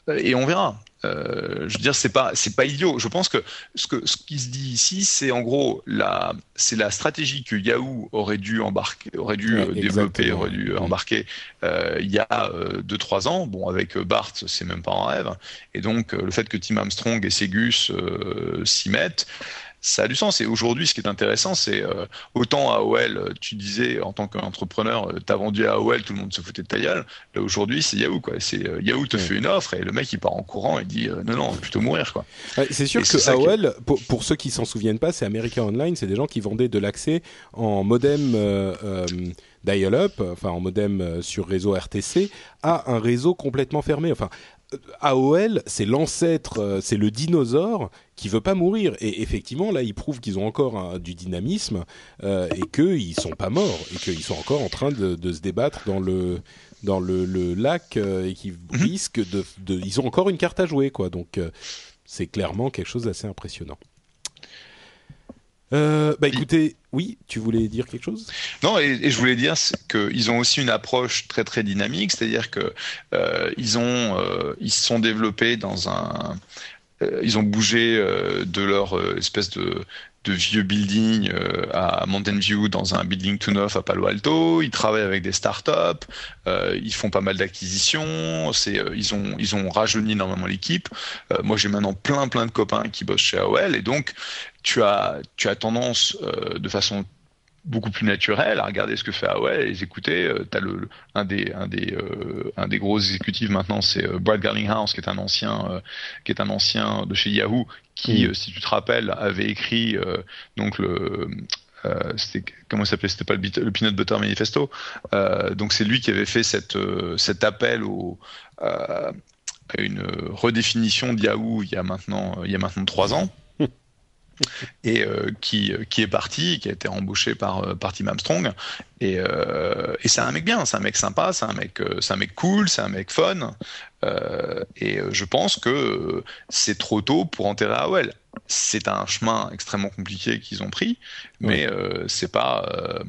et on verra. Euh, je veux dire, c'est pas c'est pas idiot. Je pense que ce que ce qui se dit ici, c'est en gros la c'est la stratégie que Yahoo aurait dû embarquer, aurait dû euh, développer, aurait dû euh, embarquer il y a deux trois ans. Bon, avec Bart, c'est même pas un rêve. Et donc le fait que Tim Armstrong et Segus s'y mettent ça a du sens. Et aujourd'hui, ce qui est intéressant, c'est euh, autant AOL, tu disais en tant qu'entrepreneur, euh, tu as vendu à AOL, tout le monde se foutait de ta gueule. Là, aujourd'hui, c'est Yahoo. Quoi. C'est, euh, Yahoo te fait une offre et le mec, il part en courant et dit non, non, plutôt mourir. Quoi. c'est sûr que AOL, pour, ceux qui s'en souviennent pas, c'est America Online, c'est des gens qui vendaient de l'accès en modem dial-up, enfin en modem sur réseau RTC, à un réseau complètement fermé. Enfin, AOL, c'est l'ancêtre, euh, c'est le dinosaure qui veut pas mourir. Et effectivement, là, ils prouvent qu'ils ont encore du dynamisme euh, et qu'ils sont pas morts et qu'ils sont encore en train de, se débattre dans le dans le, lac euh, et qui mhm. risquent de, de, Ils ont encore une carte à jouer, quoi. Donc, c'est clairement quelque chose d'assez impressionnant. Euh, bah écoutez, oui, tu voulais dire quelque chose? Non, et, je voulais dire qu'ils ont aussi une approche très très dynamique, c'est-à-dire que euh, ils ont euh, ils se sont développés dans un euh, ils ont bougé de leur espèce de vieux building à Mountain View dans un building tout neuf à Palo Alto. Ils travaillent avec des startups. Ils font pas mal d'acquisitions. Ils ont ils ont rajeuni énormément l'équipe. moi, j'ai maintenant plein plein de copains qui bossent chez AOL et donc tu as tu as tendance de façon beaucoup plus naturel à regarder ce que fait AOL et les écouter. Euh, as le, un des un des euh, un des gros exécutifs maintenant, c'est euh, Brad Garlinghouse qui est un ancien euh, qui est un ancien de chez Yahoo qui, mm. si tu te rappelles, avait écrit donc le c'était comment s'appelait? C'était pas le, le, Peanut Butter Manifesto donc c'est lui qui avait fait cette cet appel au à une redéfinition de Yahoo il y a maintenant il y a maintenant trois ans et euh, qui, euh, qui est parti, qui a été embauché par, euh, par Tim Armstrong. Et, et c'est un mec bien, c'est un mec sympa, c'est un mec, c'est un mec cool, c'est un mec fun. et je pense que c'est trop tôt pour enterrer AOL. C'est un chemin extrêmement compliqué qu'ils ont pris, mais c'est pas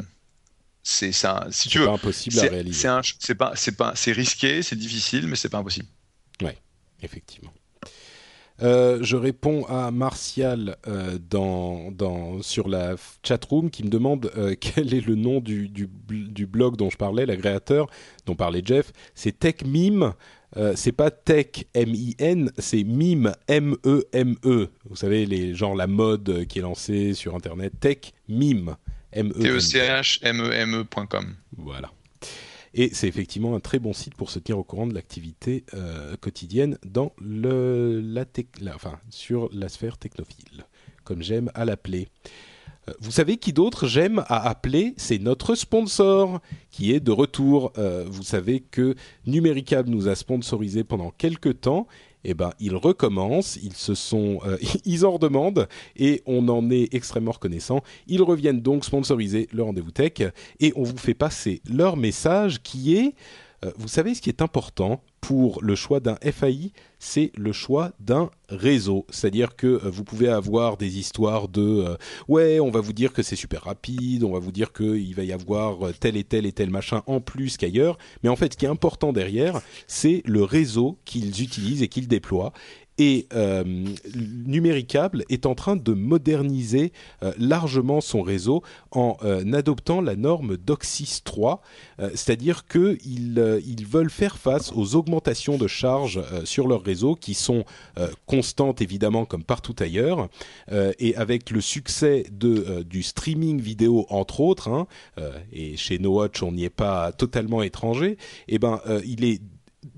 c'est ça si tu veux pas impossible à réaliser c'est pas c'est pas c'est risqué c'est difficile mais c'est pas impossible ouais effectivement euh, je réponds à Martial euh, dans, dans, sur la chatroom qui me demande euh, quel est le nom du, du, du, blog dont je parlais, l'agréateur dont parlait Jeff. C'est TechMime. Euh, c'est pas tech M-I-N, c'est mime M-E-M-E. -E. Vous savez, les, genre la mode qui est lancée sur Internet. Tech mime M-E. T-E-C-H-M-E-M-E.com. Voilà. Et c'est effectivement un très bon site pour se tenir au courant de l'activité quotidienne dans le, la, sur la sphère technophile, comme j'aime à l'appeler. Vous savez qui d'autre j'aime à appeler? C'est notre sponsor qui est de retour. vous savez que Numéricable nous a sponsorisé pendant quelques temps eh ben ils recommencent, ils se sont, euh, ils en redemandent et on en est extrêmement reconnaissant. Ils reviennent donc sponsoriser le rendez-vous tech et on vous fait passer leur message qui est euh, vous savez, ce qui est important pour le choix d'un FAI, c'est le choix d'un réseau. C'est-à-dire que euh, vous pouvez avoir des histoires de euh, ouais, on va vous dire que c'est super rapide, on va vous dire qu'il va y avoir tel et tel et tel machin en plus qu'ailleurs. Mais en fait, ce qui est important derrière, c'est le réseau qu'ils utilisent et qu'ils déploient. Et euh, Numéricable est en train de moderniser euh, largement son réseau en euh, adoptant la norme DOCSIS 3, c'est-à-dire qu'ils ils veulent faire face aux augmentations de charges sur leur réseau qui sont constantes évidemment comme partout ailleurs. et avec le succès de, du streaming vidéo entre autres, hein, et chez No Watch on n'y est pas totalement étranger, eh ben il est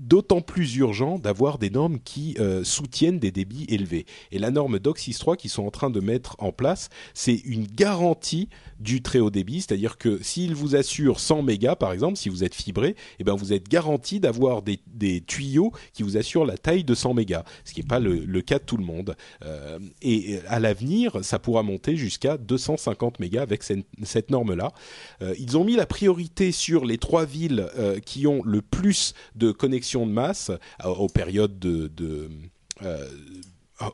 d'autant plus urgent d'avoir des normes qui euh, soutiennent des débits élevés. Et la norme DOCSIS 3 qu'ils sont en train de mettre en place, c'est une garantie du très haut débit, c'est-à-dire que s'il vous assure 100 mégas par exemple, si vous êtes fibré, eh ben vous êtes garanti d'avoir des, tuyaux qui vous assurent la taille de 100 mégas, ce qui n'est pas le, cas de tout le monde. Euh, et à l'avenir, ça pourra monter jusqu'à 250 mégas avec cette, norme-là. Euh, ils ont mis la priorité sur les trois villes qui ont le plus de connexions de masse aux périodes de, de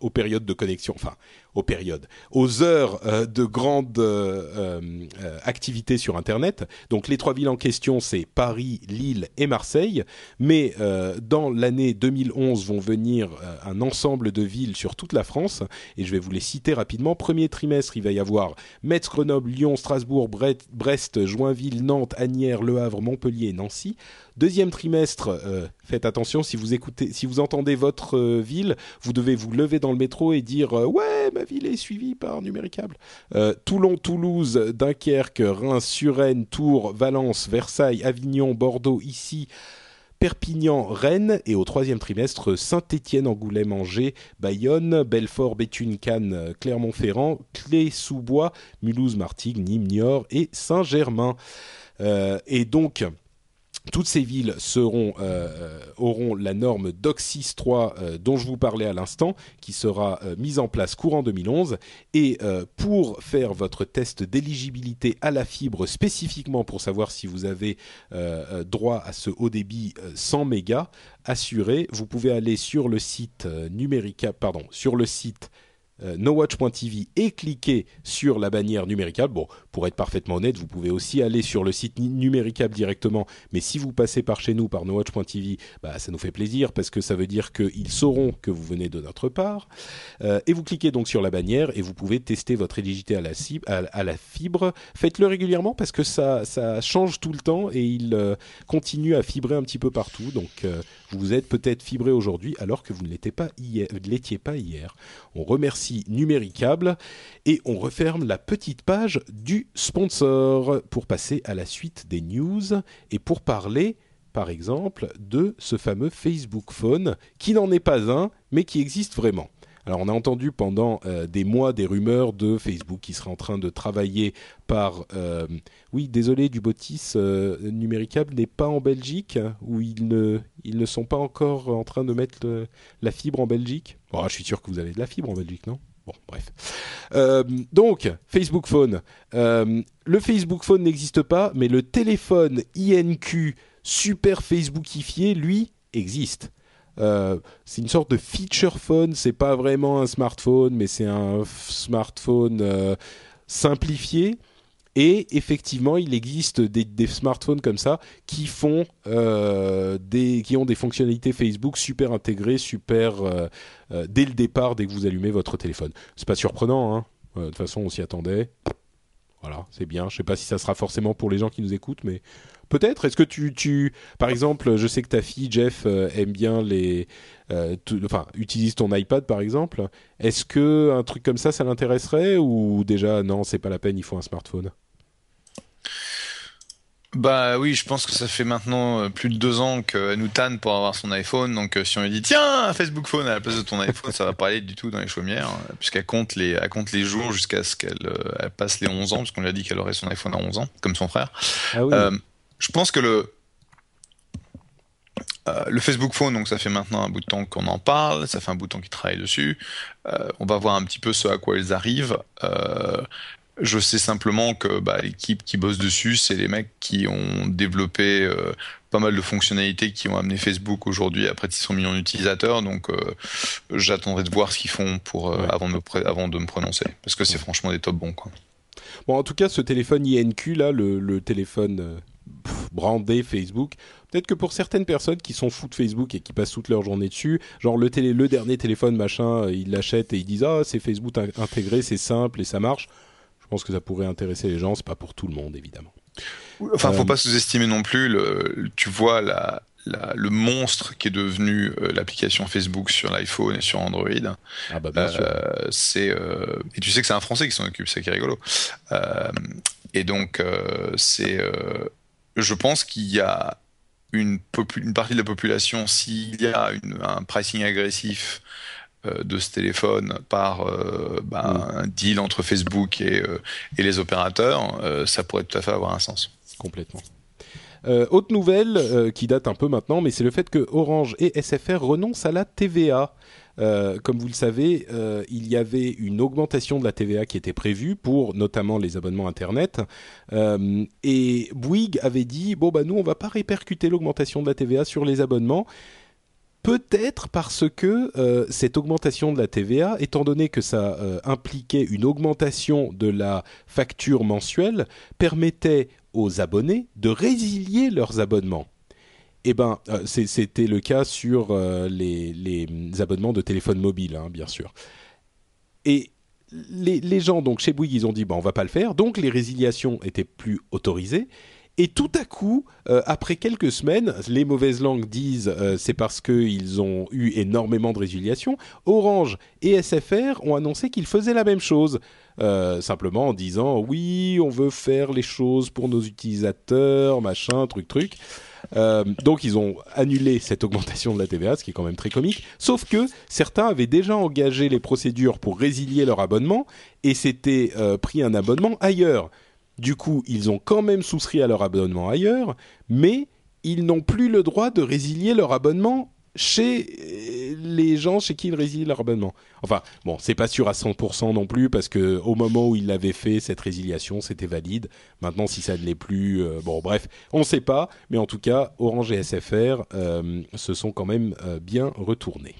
aux périodes de connexion, enfin aux périodes, aux heures euh, de grande euh, euh, activité sur Internet. Donc les trois villes en question, c'est Paris, Lille et Marseille. Mais dans l'année 2011 vont venir un ensemble de villes sur toute la France. Et je vais vous les citer rapidement. Premier trimestre, il va y avoir Metz, Grenoble, Lyon, Strasbourg, Brest, Joinville, Nantes, Agnières, Le Havre, Montpellier et Nancy. Deuxième trimestre, faites attention si vous écoutez, si vous entendez votre ville, vous devez vous lever dans le métro et dire ouais, ma ville est suivie par Numéricable. Euh, Toulon, Toulouse, Dunkerque, Reims, Suresnes, Tours, Valence, Versailles, Avignon, Bordeaux, ici. Perpignan, Rennes et au troisième trimestre Saint-Étienne, Angoulême, Angers, Bayonne, Belfort, Béthune, Cannes, Clermont-Ferrand, Clé-sous-Bois, Mulhouse, Martigues, Nîmes, Niort et Saint-Germain. Euh, et donc toutes ces villes euh, euh, auront la norme DOCSIS 3 euh, dont je vous parlais à l'instant, qui sera mise en place courant 2011. Et pour faire votre test d'éligibilité à la fibre spécifiquement pour savoir si vous avez droit à ce haut débit 100 mégas assuré, vous pouvez aller sur le site Numérica, pardon, sur le site nowatch.tv et cliquer sur la bannière numéricable. Bon, pour être parfaitement honnête, vous pouvez aussi aller sur le site numéricable directement, mais si vous passez par chez nous, par nowatch.tv, bah, ça nous fait plaisir parce que ça veut dire qu'ils sauront que vous venez de notre part. Euh, et vous cliquez donc sur la bannière et vous pouvez tester votre éligibilité à la, fibre. Faites-le régulièrement parce que ça, change tout le temps et il euh, continue à fibrer un petit peu partout. Donc vous êtes peut-être fibré aujourd'hui alors que vous ne l'étiez pas pas hier. On remercie Numéricable et on referme la petite page du sponsor pour passer à la suite des news et pour parler par exemple de ce fameux Facebook Phone qui n'en est pas un mais qui existe vraiment. Alors on a entendu pendant euh, des mois des rumeurs de Facebook qui serait en train de travailler par... Euh, oui, désolé, du Botis euh, Numéricable n'est pas en Belgique, où ils ne, ils ne sont pas encore en train de mettre la fibre en Belgique? Bon, je suis sûr que vous avez de la fibre en Belgique, non? Bon, bref. donc, Facebook Phone. le Facebook Phone n'existe pas, mais le téléphone INQ super Facebookifié, lui, existe. Euh, c'est une sorte de feature phone. C'est pas vraiment un smartphone, mais c'est un smartphone euh, simplifié. Et effectivement, il existe des, smartphones comme ça qui font euh, des, qui ont des fonctionnalités Facebook super intégrées, super dès le départ, dès que vous allumez votre téléphone. C'est pas surprenant, hein. de toute façon, on s'y attendait. Voilà, c'est bien. Je sais pas si ça sera forcément pour les gens qui nous écoutent, mais Peut-être. Est-ce que tu, tu, par exemple, je sais que ta fille Jeff euh, aime bien les, euh, enfin, utilise ton iPad par exemple. Est-ce que un truc comme ça, ça l'intéresserait ou déjà non, c'est pas la peine, il faut un smartphone? Bah oui, je pense que ça fait maintenant euh, plus de deux ans qu'elle nous tanne pour avoir son iPhone. Donc euh, si on lui dit tiens Facebook Phone à la place de ton iPhone, ça va pas aller du tout dans les chaumières, hein, puisqu'elle compte les, elle compte les jours jusqu'à ce qu'elle elle passe les 11 ans, parce qu'on lui a dit qu'elle aurait son iPhone à 11 ans, comme son frère. Ah oui. Euh, je pense que le euh, le Facebook Phone, donc ça fait maintenant un bout de temps qu'on en parle, ça fait un bout de temps qu'ils travaillent dessus. Euh, on va voir un petit peu ce à quoi ils arrivent. Euh, je sais simplement que bah, l'équipe qui bosse dessus, c'est les mecs qui ont développé euh, pas mal de fonctionnalités qui ont amené Facebook aujourd'hui à près de 600 millions d'utilisateurs. Donc euh, j'attendrai de voir ce qu'ils font pour euh, Ouais. avant, de me avant de me prononcer, parce que c'est franchement des top bons. Quoi. Bon, en tout cas, ce téléphone INQ, là, le, le téléphone pff, brandé Facebook, peut-être que pour certaines personnes qui sont fous de Facebook et qui passent toute leur journée dessus, genre le, télé, le dernier téléphone, machin, ils l'achètent et ils disent Ah, c'est Facebook in- intégré, c'est simple et ça marche. Je pense que ça pourrait intéresser les gens, c'est pas pour tout le monde, évidemment. Enfin, faut Euh, pas sous-estimer non plus. Le, tu vois la, la- le monstre qui est devenu euh, l'application Facebook sur l'iPhone et sur Android. Ah, bah. Euh, c'est euh, et tu sais que c'est un Français qui s'en occupe, c'est qui est rigolo. Et donc c'est, je pense qu'il y a une, partie de la population, s'il y a une- un pricing agressif de ce téléphone par euh, bah, un deal entre Facebook et, euh, et les opérateurs, euh, ça pourrait tout à fait avoir un sens. Complètement. Euh, autre nouvelle euh, qui date un peu maintenant, mais c'est le fait que Orange et SFR renoncent à la TVA. Euh, comme vous le savez, euh, il y avait une augmentation de la TVA qui était prévue pour notamment les abonnements Internet. Euh, et Bouygues avait dit bon bah nous on va pas répercuter l'augmentation de la TVA sur les abonnements. Peut-être parce que euh, cette augmentation de la TVA, étant donné que ça euh, impliquait une augmentation de la facture mensuelle, permettait aux abonnés de résilier leurs abonnements. Eh ben, euh, c'était le cas sur euh, les, abonnements de téléphone mobile, hein, bien sûr. Et les, gens, donc chez Bouygues, ils ont dit, bon, on va pas le faire, donc les résiliations étaient plus autorisées. Et tout à coup, euh, après quelques semaines, les mauvaises langues disent euh, c'est parce qu'ils ont eu énormément de résiliations. Orange et SFR ont annoncé qu'ils faisaient la même chose, euh, simplement en disant oui, on veut faire les choses pour nos utilisateurs, machin, truc, truc. Donc ils ont annulé cette augmentation de la TVA, ce qui est quand même très comique. Sauf que certains avaient déjà engagé les procédures pour résilier leur abonnement et s'étaient pris un abonnement ailleurs. Du coup, ils ont quand même souscrit à leur abonnement ailleurs, mais ils n'ont plus le droit de résilier leur abonnement chez euh, les gens chez qui ils résilient leur abonnement. Enfin, bon, c'est pas sûr à 100% non plus parce que au moment où ils l'avaient fait cette résiliation, c'était valide. Maintenant, si ça ne l'est plus, euh, bon, bref, on ne sait pas. Mais en tout cas, Orange et SFR euh, se sont quand même bien retournés.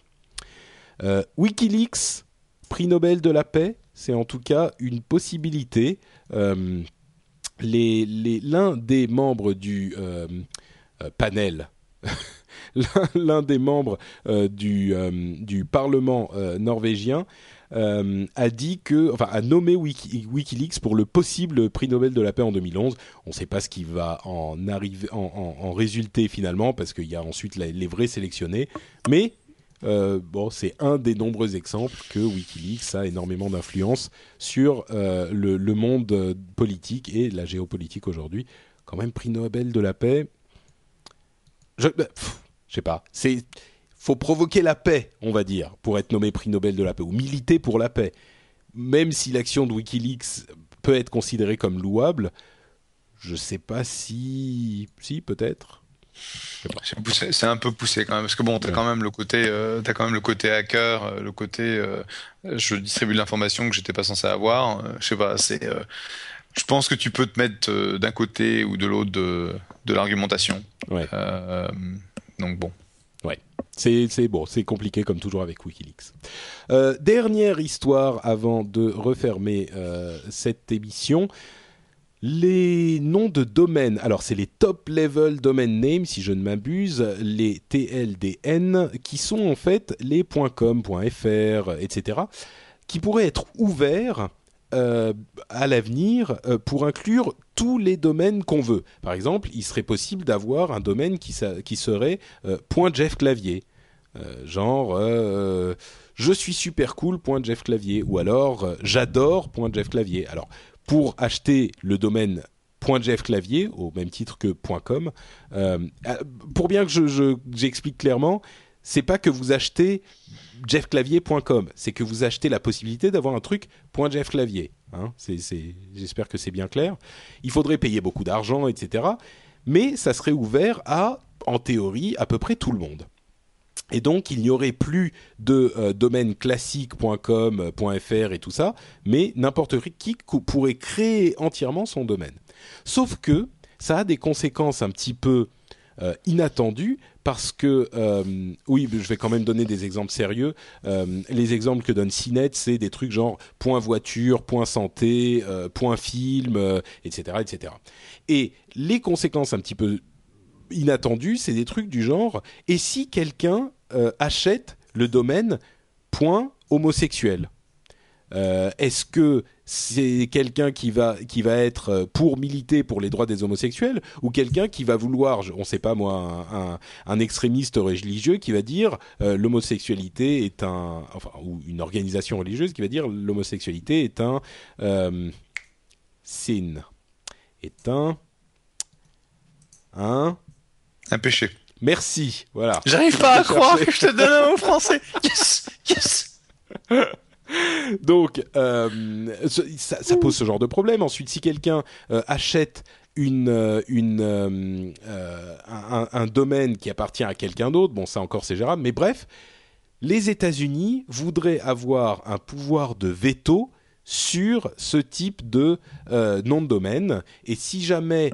WikiLeaks, prix Nobel de la paix, c'est en tout cas une possibilité. L'un des membres du euh, euh, panel, l'un- des membres euh, du, Parlement norvégien a dit que, enfin, a nommé Wiki- WikiLeaks pour le possible prix Nobel de la paix en 2011. On ne sait pas ce qui va en arriver, en, en- en résulter finalement, parce qu'il y a ensuite les vrais sélectionnés. Mais euh, bon, c'est un des nombreux exemples que WikiLeaks a énormément d'influence sur euh, le, monde euh, politique et la géopolitique aujourd'hui. Quand même, prix Nobel de la paix. Je, bah, pff, je sais pas. C'est faut provoquer la paix, on va dire, pour être nommé prix Nobel de la paix ou militer pour la paix. Même si l'action de WikiLeaks peut être considérée comme louable, je sais pas si, si peut-être. C'est un peu poussé quand même parce que bon, t'as Ouais. quand même le côté, euh, t'as quand même le côté hacker, euh, le côté, euh, je distribue de l'information que j'étais pas censé avoir. euh, je sais pas, c'est, je pense que tu peux te mettre d'un côté ou de l'autre de, de l'argumentation. Ouais. Donc bon. C'est c'est- bon, c'est compliqué comme toujours avec WikiLeaks. Dernière histoire avant de refermer cette émission. Les noms de domaines, alors c'est les top level domain names si je ne m'abuse, les TLDN qui sont en fait les .com, .fr, etc. qui pourraient être ouverts euh, à l'avenir euh, pour inclure tous les domaines qu'on veut. Par exemple, il serait possible d'avoir un domaine qui, qui serait euh, Jeff Clavier. Euh, genre, je suis super cool, Jeff Clavier. Ou alors, j'adore, Jeff Clavier. Alors, pour acheter le domaine .jeffclavier au même titre que .com. pour bien que j'explique clairement, c'est pas que vous achetez jeffclavier.com, c'est que vous achetez la possibilité d'avoir un truc .jeffclavier. Hein, J'espère que c'est bien clair. Il faudrait payer beaucoup d'argent, etc. Mais ça serait ouvert à, en théorie, à peu près tout le monde. Et donc, il n'y aurait plus de euh, domaine classique.com, .fr et tout ça, mais n'importe qui pourrait créer entièrement son domaine. Sauf que ça a des conséquences un petit peu euh, inattendues parce que euh, oui, je vais quand même donner des exemples sérieux. Euh, les exemples que donne CNET, c'est des trucs genre point voiture, point santé, euh, point film, etc., etc. Et les conséquences un petit peu inattendues, c'est des trucs du genre et si quelqu'un achète le domaine point homosexuel euh, est-ce que c'est quelqu'un qui va qui va être euh, pour militer pour les droits des homosexuels ou quelqu'un qui va vouloir, on ne sait pas moi, un, extrémiste religieux qui va dire euh, l'homosexualité est un, enfin ou une organisation religieuse qui va dire l'homosexualité est un euh, sin, est un un un péché. Merci, voilà. J'arrive pas à croire que je te donne un mot français. Yes, yes. Donc, euh, ça, pose ce genre de problème. Ensuite, si quelqu'un euh, achète une, euh, une, un, domaine qui appartient à quelqu'un d'autre, bon, ça encore c'est gérable, mais bref, les États-Unis voudraient avoir un pouvoir de veto sur ce type de nom de domaine. Et si jamais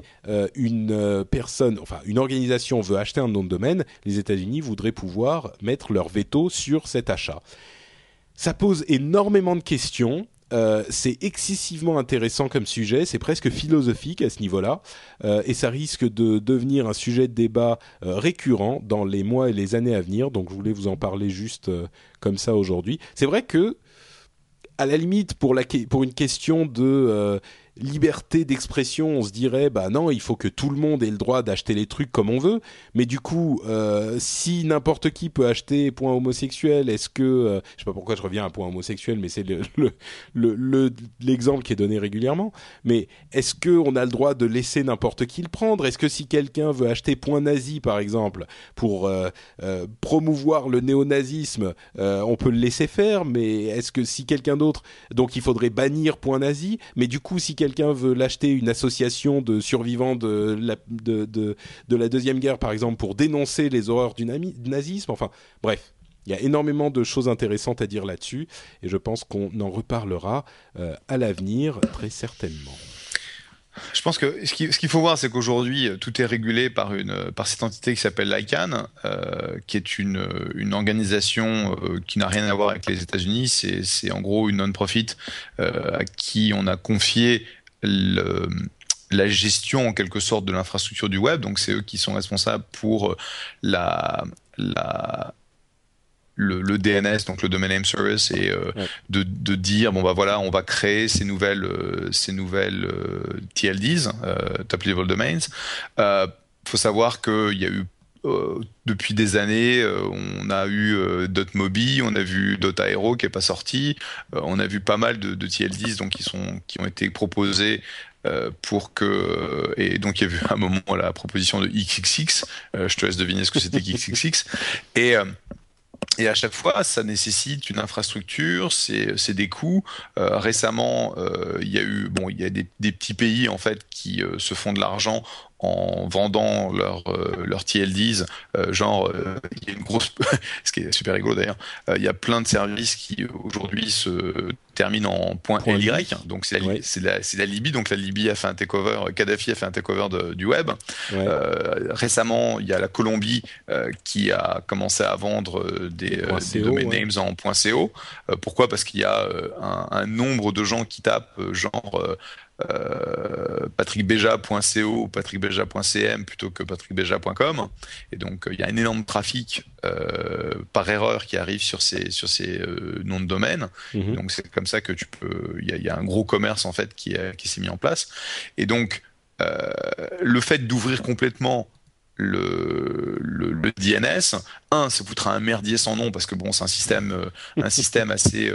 une personne, enfin une organisation veut acheter un nom de domaine, les États-Unis voudraient pouvoir mettre leur veto sur cet achat. Ça pose énormément de questions. Euh, c'est excessivement intéressant comme sujet, c'est presque philosophique à ce niveau-là, euh, et ça risque de devenir un sujet de débat euh, récurrent dans les mois et les années à venir. Donc je voulais vous en parler juste comme ça aujourd'hui. C'est vrai que, à la limite, pour, la, pour une question de liberté d'expression, on se dirait bah non, il faut que tout le monde ait le droit d'acheter les trucs comme on veut. Mais du coup, euh, si n'importe qui peut acheter point homosexuel, est-ce que euh, je sais pas pourquoi je reviens à point homosexuel, mais c'est le, le, l'exemple qui est donné régulièrement. Mais est-ce que on a le droit de laisser n'importe qui le prendre? Est-ce que si quelqu'un veut acheter point nazi par exemple pour euh, promouvoir le néonazisme, on peut le laisser faire Mais est-ce que si quelqu'un d'autre, donc il faudrait bannir point nazi Mais du coup, si quelqu'un veut l'acheter une association de survivants de la, de, de, la Deuxième Guerre, par exemple, pour dénoncer les horreurs du, nazisme. Enfin, bref. Il y a énormément de choses intéressantes à dire là-dessus et je pense qu'on en reparlera euh, à l'avenir très certainement. Je pense que ce qu'il faut voir, c'est qu'aujourd'hui, euh, tout est régulé par, une, par cette entité qui s'appelle l'ICANN, euh, qui est une, une organisation qui n'a rien à voir avec les États-Unis. C'est en gros une non-profit à qui on a confié la gestion en quelque sorte de l'infrastructure du web. Donc c'est eux qui sont responsables pour euh, la, la le, DNS, donc le Domain Name Service, et euh, de, de, dire bon bah voilà, on va créer ces nouvelles euh, ces nouvelles TLDs, top level domains. Il faut savoir qu'il y a eu depuis des années, on a eu .mobi, on a vu .aero qui est pas sorti, on a vu pas mal de, de TLDs donc qui sont qui ont été proposés euh, pour que et donc il y a eu un moment la proposition de XXX. Euh, je te laisse deviner ce que c'était XXX et euh, et à chaque fois, ça nécessite une infrastructure, c'est des coûts. récemment, il y a eu, bon, il y a des, petits pays en fait qui se font de l'argent en vendant leurs leur TLDs, genre il y a une grosse, ce qui est super rigolo d'ailleurs, il y a plein de services qui aujourd'hui se termine en point, LY, donc c'est la, la, Libye, donc la Libye a fait un takeover, Kadhafi a fait un takeover du web. Euh, récemment, il y a la Colombie euh, qui a commencé à vendre euh, des, des domain names en .co. pourquoi? Parce qu'il y a un, un, nombre de gens qui tapent genre euh, patrickbeja.co ou patrickbeja.cm plutôt que patrickbeja.com. Et donc, il y a un énorme trafic euh, par erreur qui arrive sur ces, sur ces euh, noms de domaine. Mhm. Donc, c'est comme ça que tu peux. Il y, a, un gros commerce en fait qui, qui s'est mis en place. Et donc, le fait d'ouvrir complètement le, le, DNS, un, ça foutra un merdier sans nom parce que bon, c'est un système, un système assez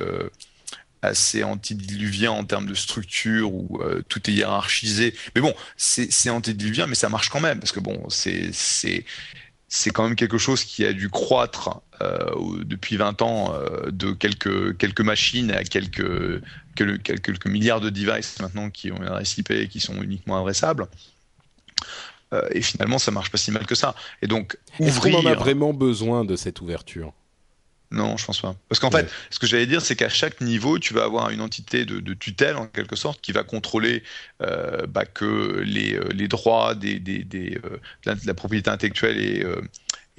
assez antédiluvien en termes de structure où euh, tout est hiérarchisé. Mais bon, c'est antédiluvien, mais ça marche quand même parce que bon, c'est quand même quelque chose qui a dû croître euh, depuis 20 ans euh, de quelques quelques machines à quelques, quelques quelques milliards de devices maintenant qui ont une adresse IP et qui sont uniquement adressables. Et finalement, ça marche pas si mal que ça. Et donc, Est-ce qu'on en a vraiment besoin de cette ouverture? Non, je pense pas. Parce qu'en fait, ce que j'allais dire, c'est qu'à chaque niveau, tu vas avoir une entité de, tutelle, en quelque sorte, qui va contrôler euh, bah, que les, euh, les droits des, des, des euh, de, la, propriété intellectuelle et,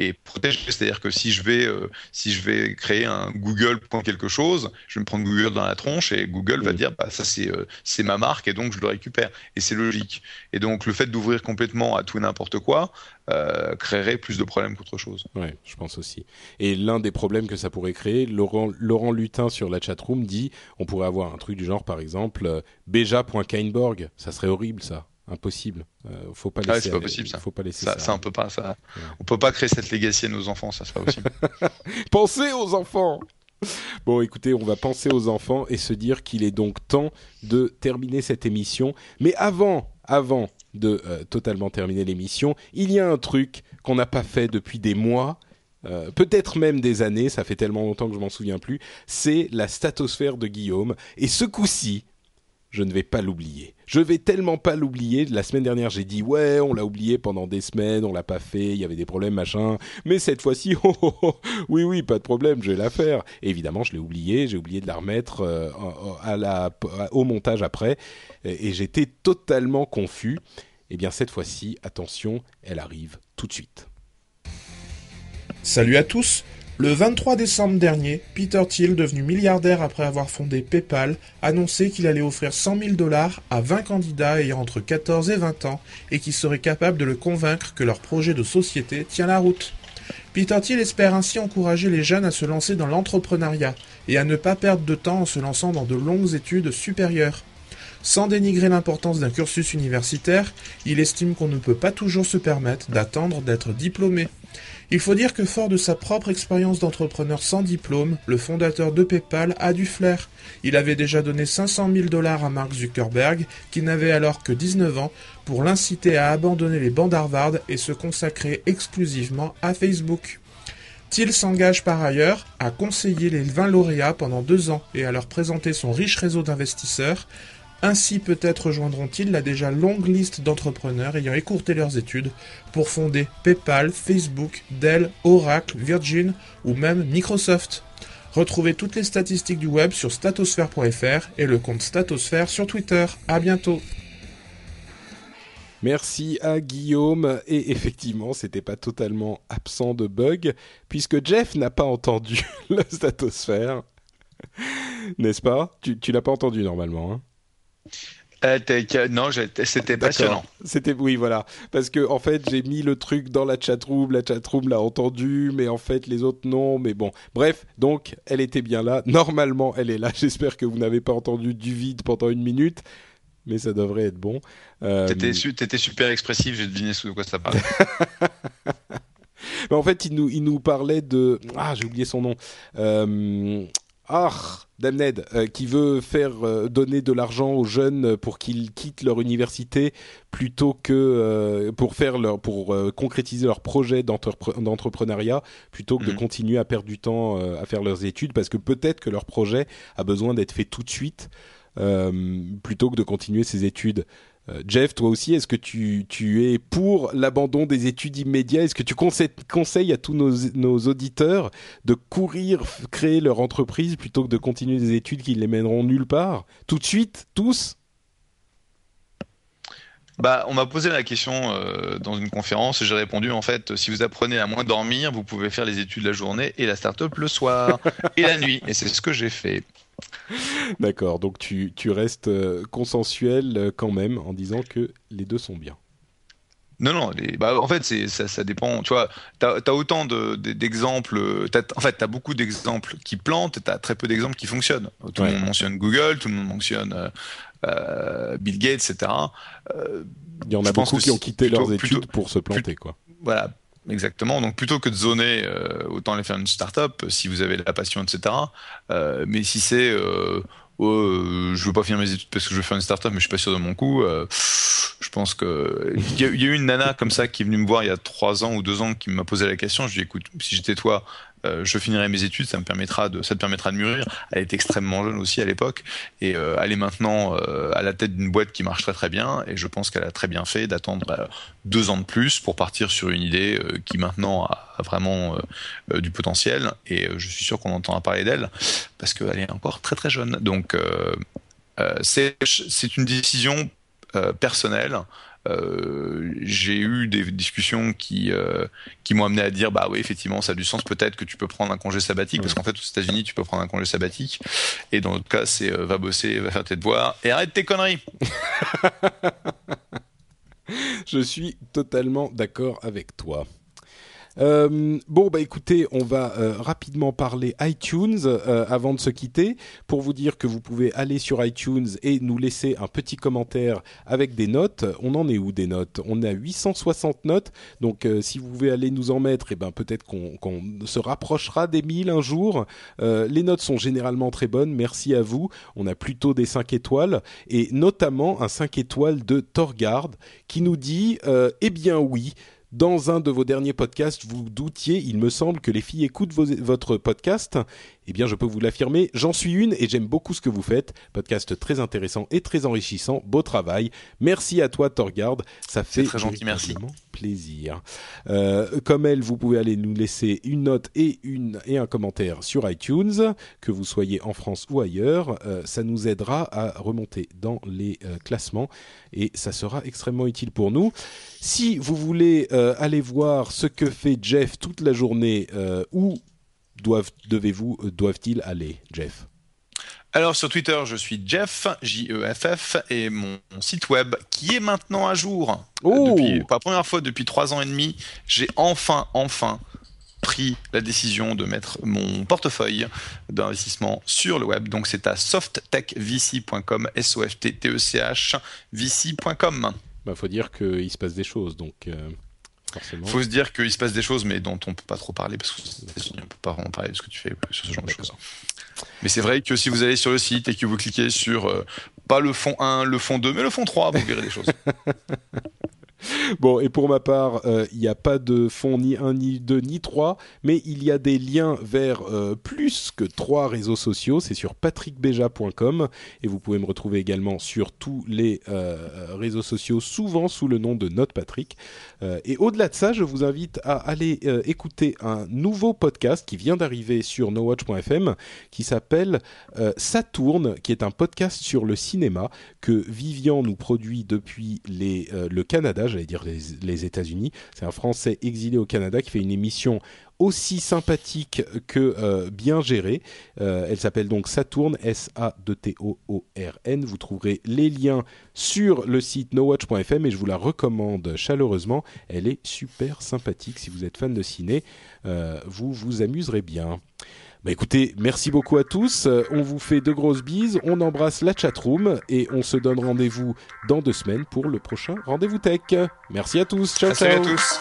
et protéger. C'est-à-dire que si je vais euh, si je vais créer un Google pour quelque chose, je vais me prendre Google dans la tronche et Google va dire bah ça c'est euh, c'est ma marque et donc je le récupère et c'est logique. Et donc le fait d'ouvrir complètement à tout et n'importe quoi euh, créerait plus de problèmes qu'autre chose. Ouais, je pense aussi. Et l'un des problèmes que ça pourrait créer, Laurent Laurent Lutin sur la chatroom dit on pourrait avoir un truc du genre par exemple beja.kainborg, ça serait horrible ça impossible. Euh, faut pas laisser. c'est pas possible ça. Faut pas laisser ça. Ça, on peut pas. Ça, on peut pas créer cette legacy à nos enfants. Ça, c'est pas possible. Pensez aux enfants. Bon, écoutez, on va penser aux enfants et se dire qu'il est donc temps de terminer cette émission. Mais avant, avant de euh, totalement terminer l'émission, il y a un truc qu'on n'a pas fait depuis des mois. Euh, peut-être même des années, ça fait tellement longtemps que je m'en souviens plus, c'est la statosphère de Guillaume. Et ce coup-ci, je ne vais pas l'oublier. Je vais tellement pas l'oublier. La semaine dernière, j'ai dit ouais, on l'a oublié pendant des semaines, on l'a pas fait, il y avait des problèmes, machin. Mais cette fois-ci, oh, oh, oh, oui, oui, pas de problème, je vais la faire. évidemment, je l'ai oublié, j'ai oublié de la remettre euh, au montage après, et, j'étais totalement confus. Eh bien, cette fois-ci, attention, elle arrive tout de suite. Salut à tous. Le 23 décembre dernier, Peter Thiel, devenu milliardaire après avoir fondé PayPal, annonçait qu'il allait offrir 100 000 dollars à 20 candidats ayant entre 14 et 20 ans et qui seraient capables de le convaincre que leur projet de société tient la route. Peter Thiel espère ainsi encourager les jeunes à se lancer dans l'entrepreneuriat et à ne pas perdre de temps en se lançant dans de longues études supérieures. Sans dénigrer l'importance d'un cursus universitaire, il estime qu'on ne peut pas toujours se permettre d'attendre d'être diplômé. Il faut dire que fort de sa propre expérience d'entrepreneur sans diplôme, le fondateur de PayPal a du flair. Il avait déjà donné 500 000 dollars à Mark Zuckerberg, qui n'avait alors que 19 ans, pour l'inciter à abandonner les bancs d'Harvard et se consacrer exclusivement à Facebook. Thiel s'engage par ailleurs à conseiller les 20 lauréats pendant deux ans et à leur présenter son riche réseau d'investisseurs, ainsi peut-être rejoindront-ils la déjà longue liste d'entrepreneurs ayant écourté leurs études pour fonder PayPal, Facebook, Dell, Oracle, Virgin ou même Microsoft. Retrouvez toutes les statistiques du web sur statosphère.fr et le compte Statosphère sur Twitter. À bientôt. Merci à Guillaume. Et effectivement, c'était pas totalement absent de bugs, puisque Jeff n'a pas entendu la statosphère. N'est-ce pas? Tu, tu l'as pas entendu normalement. Hein? Euh, non, c'était passionnant. C'était oui, voilà, parce que en fait j'ai mis le truc dans la chatroom, la chatroom l'a entendu, mais en fait les autres non. Mais bon, bref, donc elle était bien là. Normalement, elle est là. J'espère que vous n'avez pas entendu du vide pendant une minute, mais ça devrait être bon. Euh... T'étais super expressif. J'ai deviné de quoi ça parlait. en fait, il nous il nous parlait de ah j'ai oublié son nom. Euh, ah, Damned, euh, qui veut faire euh, donner de l'argent aux jeunes pour qu'ils quittent leur université plutôt que euh, pour faire leur pour concrétiser leur projet d'entrepreneuriat plutôt que de mhm. continuer à perdre du temps à faire leurs études parce que peut-être que leur projet a besoin d'être fait tout de suite plutôt que de continuer ses études. Euh, Jeff, toi aussi, est-ce que tu, es pour l'abandon des études immédiates? Est-ce que tu conseilles, à tous nos, auditeurs de courir, créer leur entreprise plutôt que de continuer des études qui ne les mèneront nulle part? Tout de suite, tous? Bah, on m'a posé la question euh, dans une conférence et j'ai répondu en fait, si vous apprenez à moins dormir, vous pouvez faire les études la journée et la start-up le soir et la nuit. Et c'est ce que j'ai fait. D'accord, donc tu, tu restes euh, consensuel euh, quand même en disant que les deux sont bien. Non, non, bah, en fait, ça, ça dépend. Tu vois, tu as, autant d'exemples. en fait, tu as beaucoup d'exemples qui plantent, tu as très peu d'exemples qui fonctionnent. Tout le monde mentionne Google, tout le monde mentionne euh, Bill Gates, etc. Il y en a beaucoup qui ont quitté leurs études pour se planter. quoi. Voilà, Exactement. Donc plutôt que de zoner, euh, autant aller faire une start-up si vous avez la passion, etc. Euh, mais si c'est euh, je veux pas finir mes études parce que je veux faire une startup, mais je suis pas sûr de mon coup. je pense que il y, a eu une nana comme ça qui est venue me voir il y a trois ans ou deux ans qui m'a posé la question. Je lui ai dit, écoute, si j'étais toi, euh, je finirai mes études, ça me permettra de, ça te permettra de mûrir. Elle est extrêmement jeune aussi à l'époque et euh, elle est maintenant euh, à la tête d'une boîte qui marche très très bien et je pense qu'elle a très bien fait d'attendre deux ans de plus pour partir sur une idée qui maintenant a, vraiment du potentiel et je suis sûr qu'on entendra parler d'elle parce qu'elle est encore très très jeune. Donc c'est une décision personnelle j'ai eu des discussions qui euh, qui m'ont amené à dire bah oui effectivement ça a du sens peut-être que tu peux prendre un congé sabbatique parce qu'en fait aux États-Unis tu peux prendre un congé sabbatique et dans l'autre cas c'est euh, va bosser va faire tes devoirs et arrête tes conneries. Je suis totalement d'accord avec toi. Euh, bon, bah écoutez, on va euh, rapidement parler iTunes euh, avant de se quitter pour vous dire que vous pouvez aller sur iTunes et nous laisser un petit commentaire avec des notes. On en est où des notes? On a 860 notes, donc si vous pouvez aller nous en mettre, et eh ben peut-être qu'on se rapprochera des 1000 un jour. les notes sont généralement très bonnes, merci à vous. On a plutôt des 5 étoiles et notamment un 5 étoiles de Torgard qui nous dit eh bien oui dans un de vos derniers podcasts, vous doutiez, il me semble, que les filles écoutent votre podcast. Eh bien, je peux vous l'affirmer, j'en suis une et j'aime beaucoup ce que vous faites. Podcast très intéressant et très enrichissant. Beau travail. Merci à toi, Torgard. Ça fait très gentil, merci. plaisir. Euh, comme elle, vous pouvez aller nous laisser une note et, une, et un commentaire sur iTunes, que vous soyez en France ou ailleurs. Euh, ça nous aidera à remonter dans les euh, classements et ça sera extrêmement utile pour nous. Si vous voulez aller voir ce que fait Jeff toute la journée ou doivent, devez-vous, euh, doivent-ils aller, Jeff? Alors sur Twitter, je suis Jeff, J-E-F-F, et mon, site web qui est maintenant à jour. Oh depuis, pour la première fois depuis trois ans et demi, j'ai enfin, enfin pris la décision de mettre mon portefeuille d'investissement sur le web. Donc c'est à softtechvc.com, S-O-F-T-T-E-C-H, vc.com. Bah, faut dire qu'il se passe des choses, donc... Euh, il faut se dire qu'il se passe des choses, mais dont on peut pas trop parler parce que on peut pas vraiment parler de ce que tu fais sur ce genre de choses. Mais c'est vrai que si vous allez sur le site et que vous cliquez sur euh, pas le fond 1, le fond 2, mais le fond 3, vous verrez des choses. Bon, et pour ma part, euh, il n'y a pas de fond ni 1, ni 2, ni 3, mais il y a des liens vers euh, plus que trois réseaux sociaux. C'est sur patrickbeja.com et vous pouvez me retrouver également sur tous les euh, réseaux sociaux, souvent sous le nom de Note Patrick. et au-delà de ça, je vous invite à aller écouter un nouveau podcast qui vient d'arriver sur nowatch.fm qui s'appelle Saturne, qui est un podcast sur le cinéma que Vivian nous produit depuis les, le Canada j'allais dire les, États-Unis. C'est un Français exilé au Canada qui fait une émission aussi sympathique que euh, bien gérée. Euh, elle s'appelle donc Saturn, S-A-T-O-O-R-N. Vous trouverez les liens sur le site nowatch.fm et je vous la recommande chaleureusement. Elle est super sympathique. Si vous êtes fan de ciné, euh, vous vous amuserez bien. Bah écoutez, merci beaucoup à tous. Euh, on vous fait de grosses bises. On embrasse la chatroom et on se donne rendez-vous dans deux semaines pour le prochain rendez-vous tech. Merci à tous. Ciao, ciao. à tous.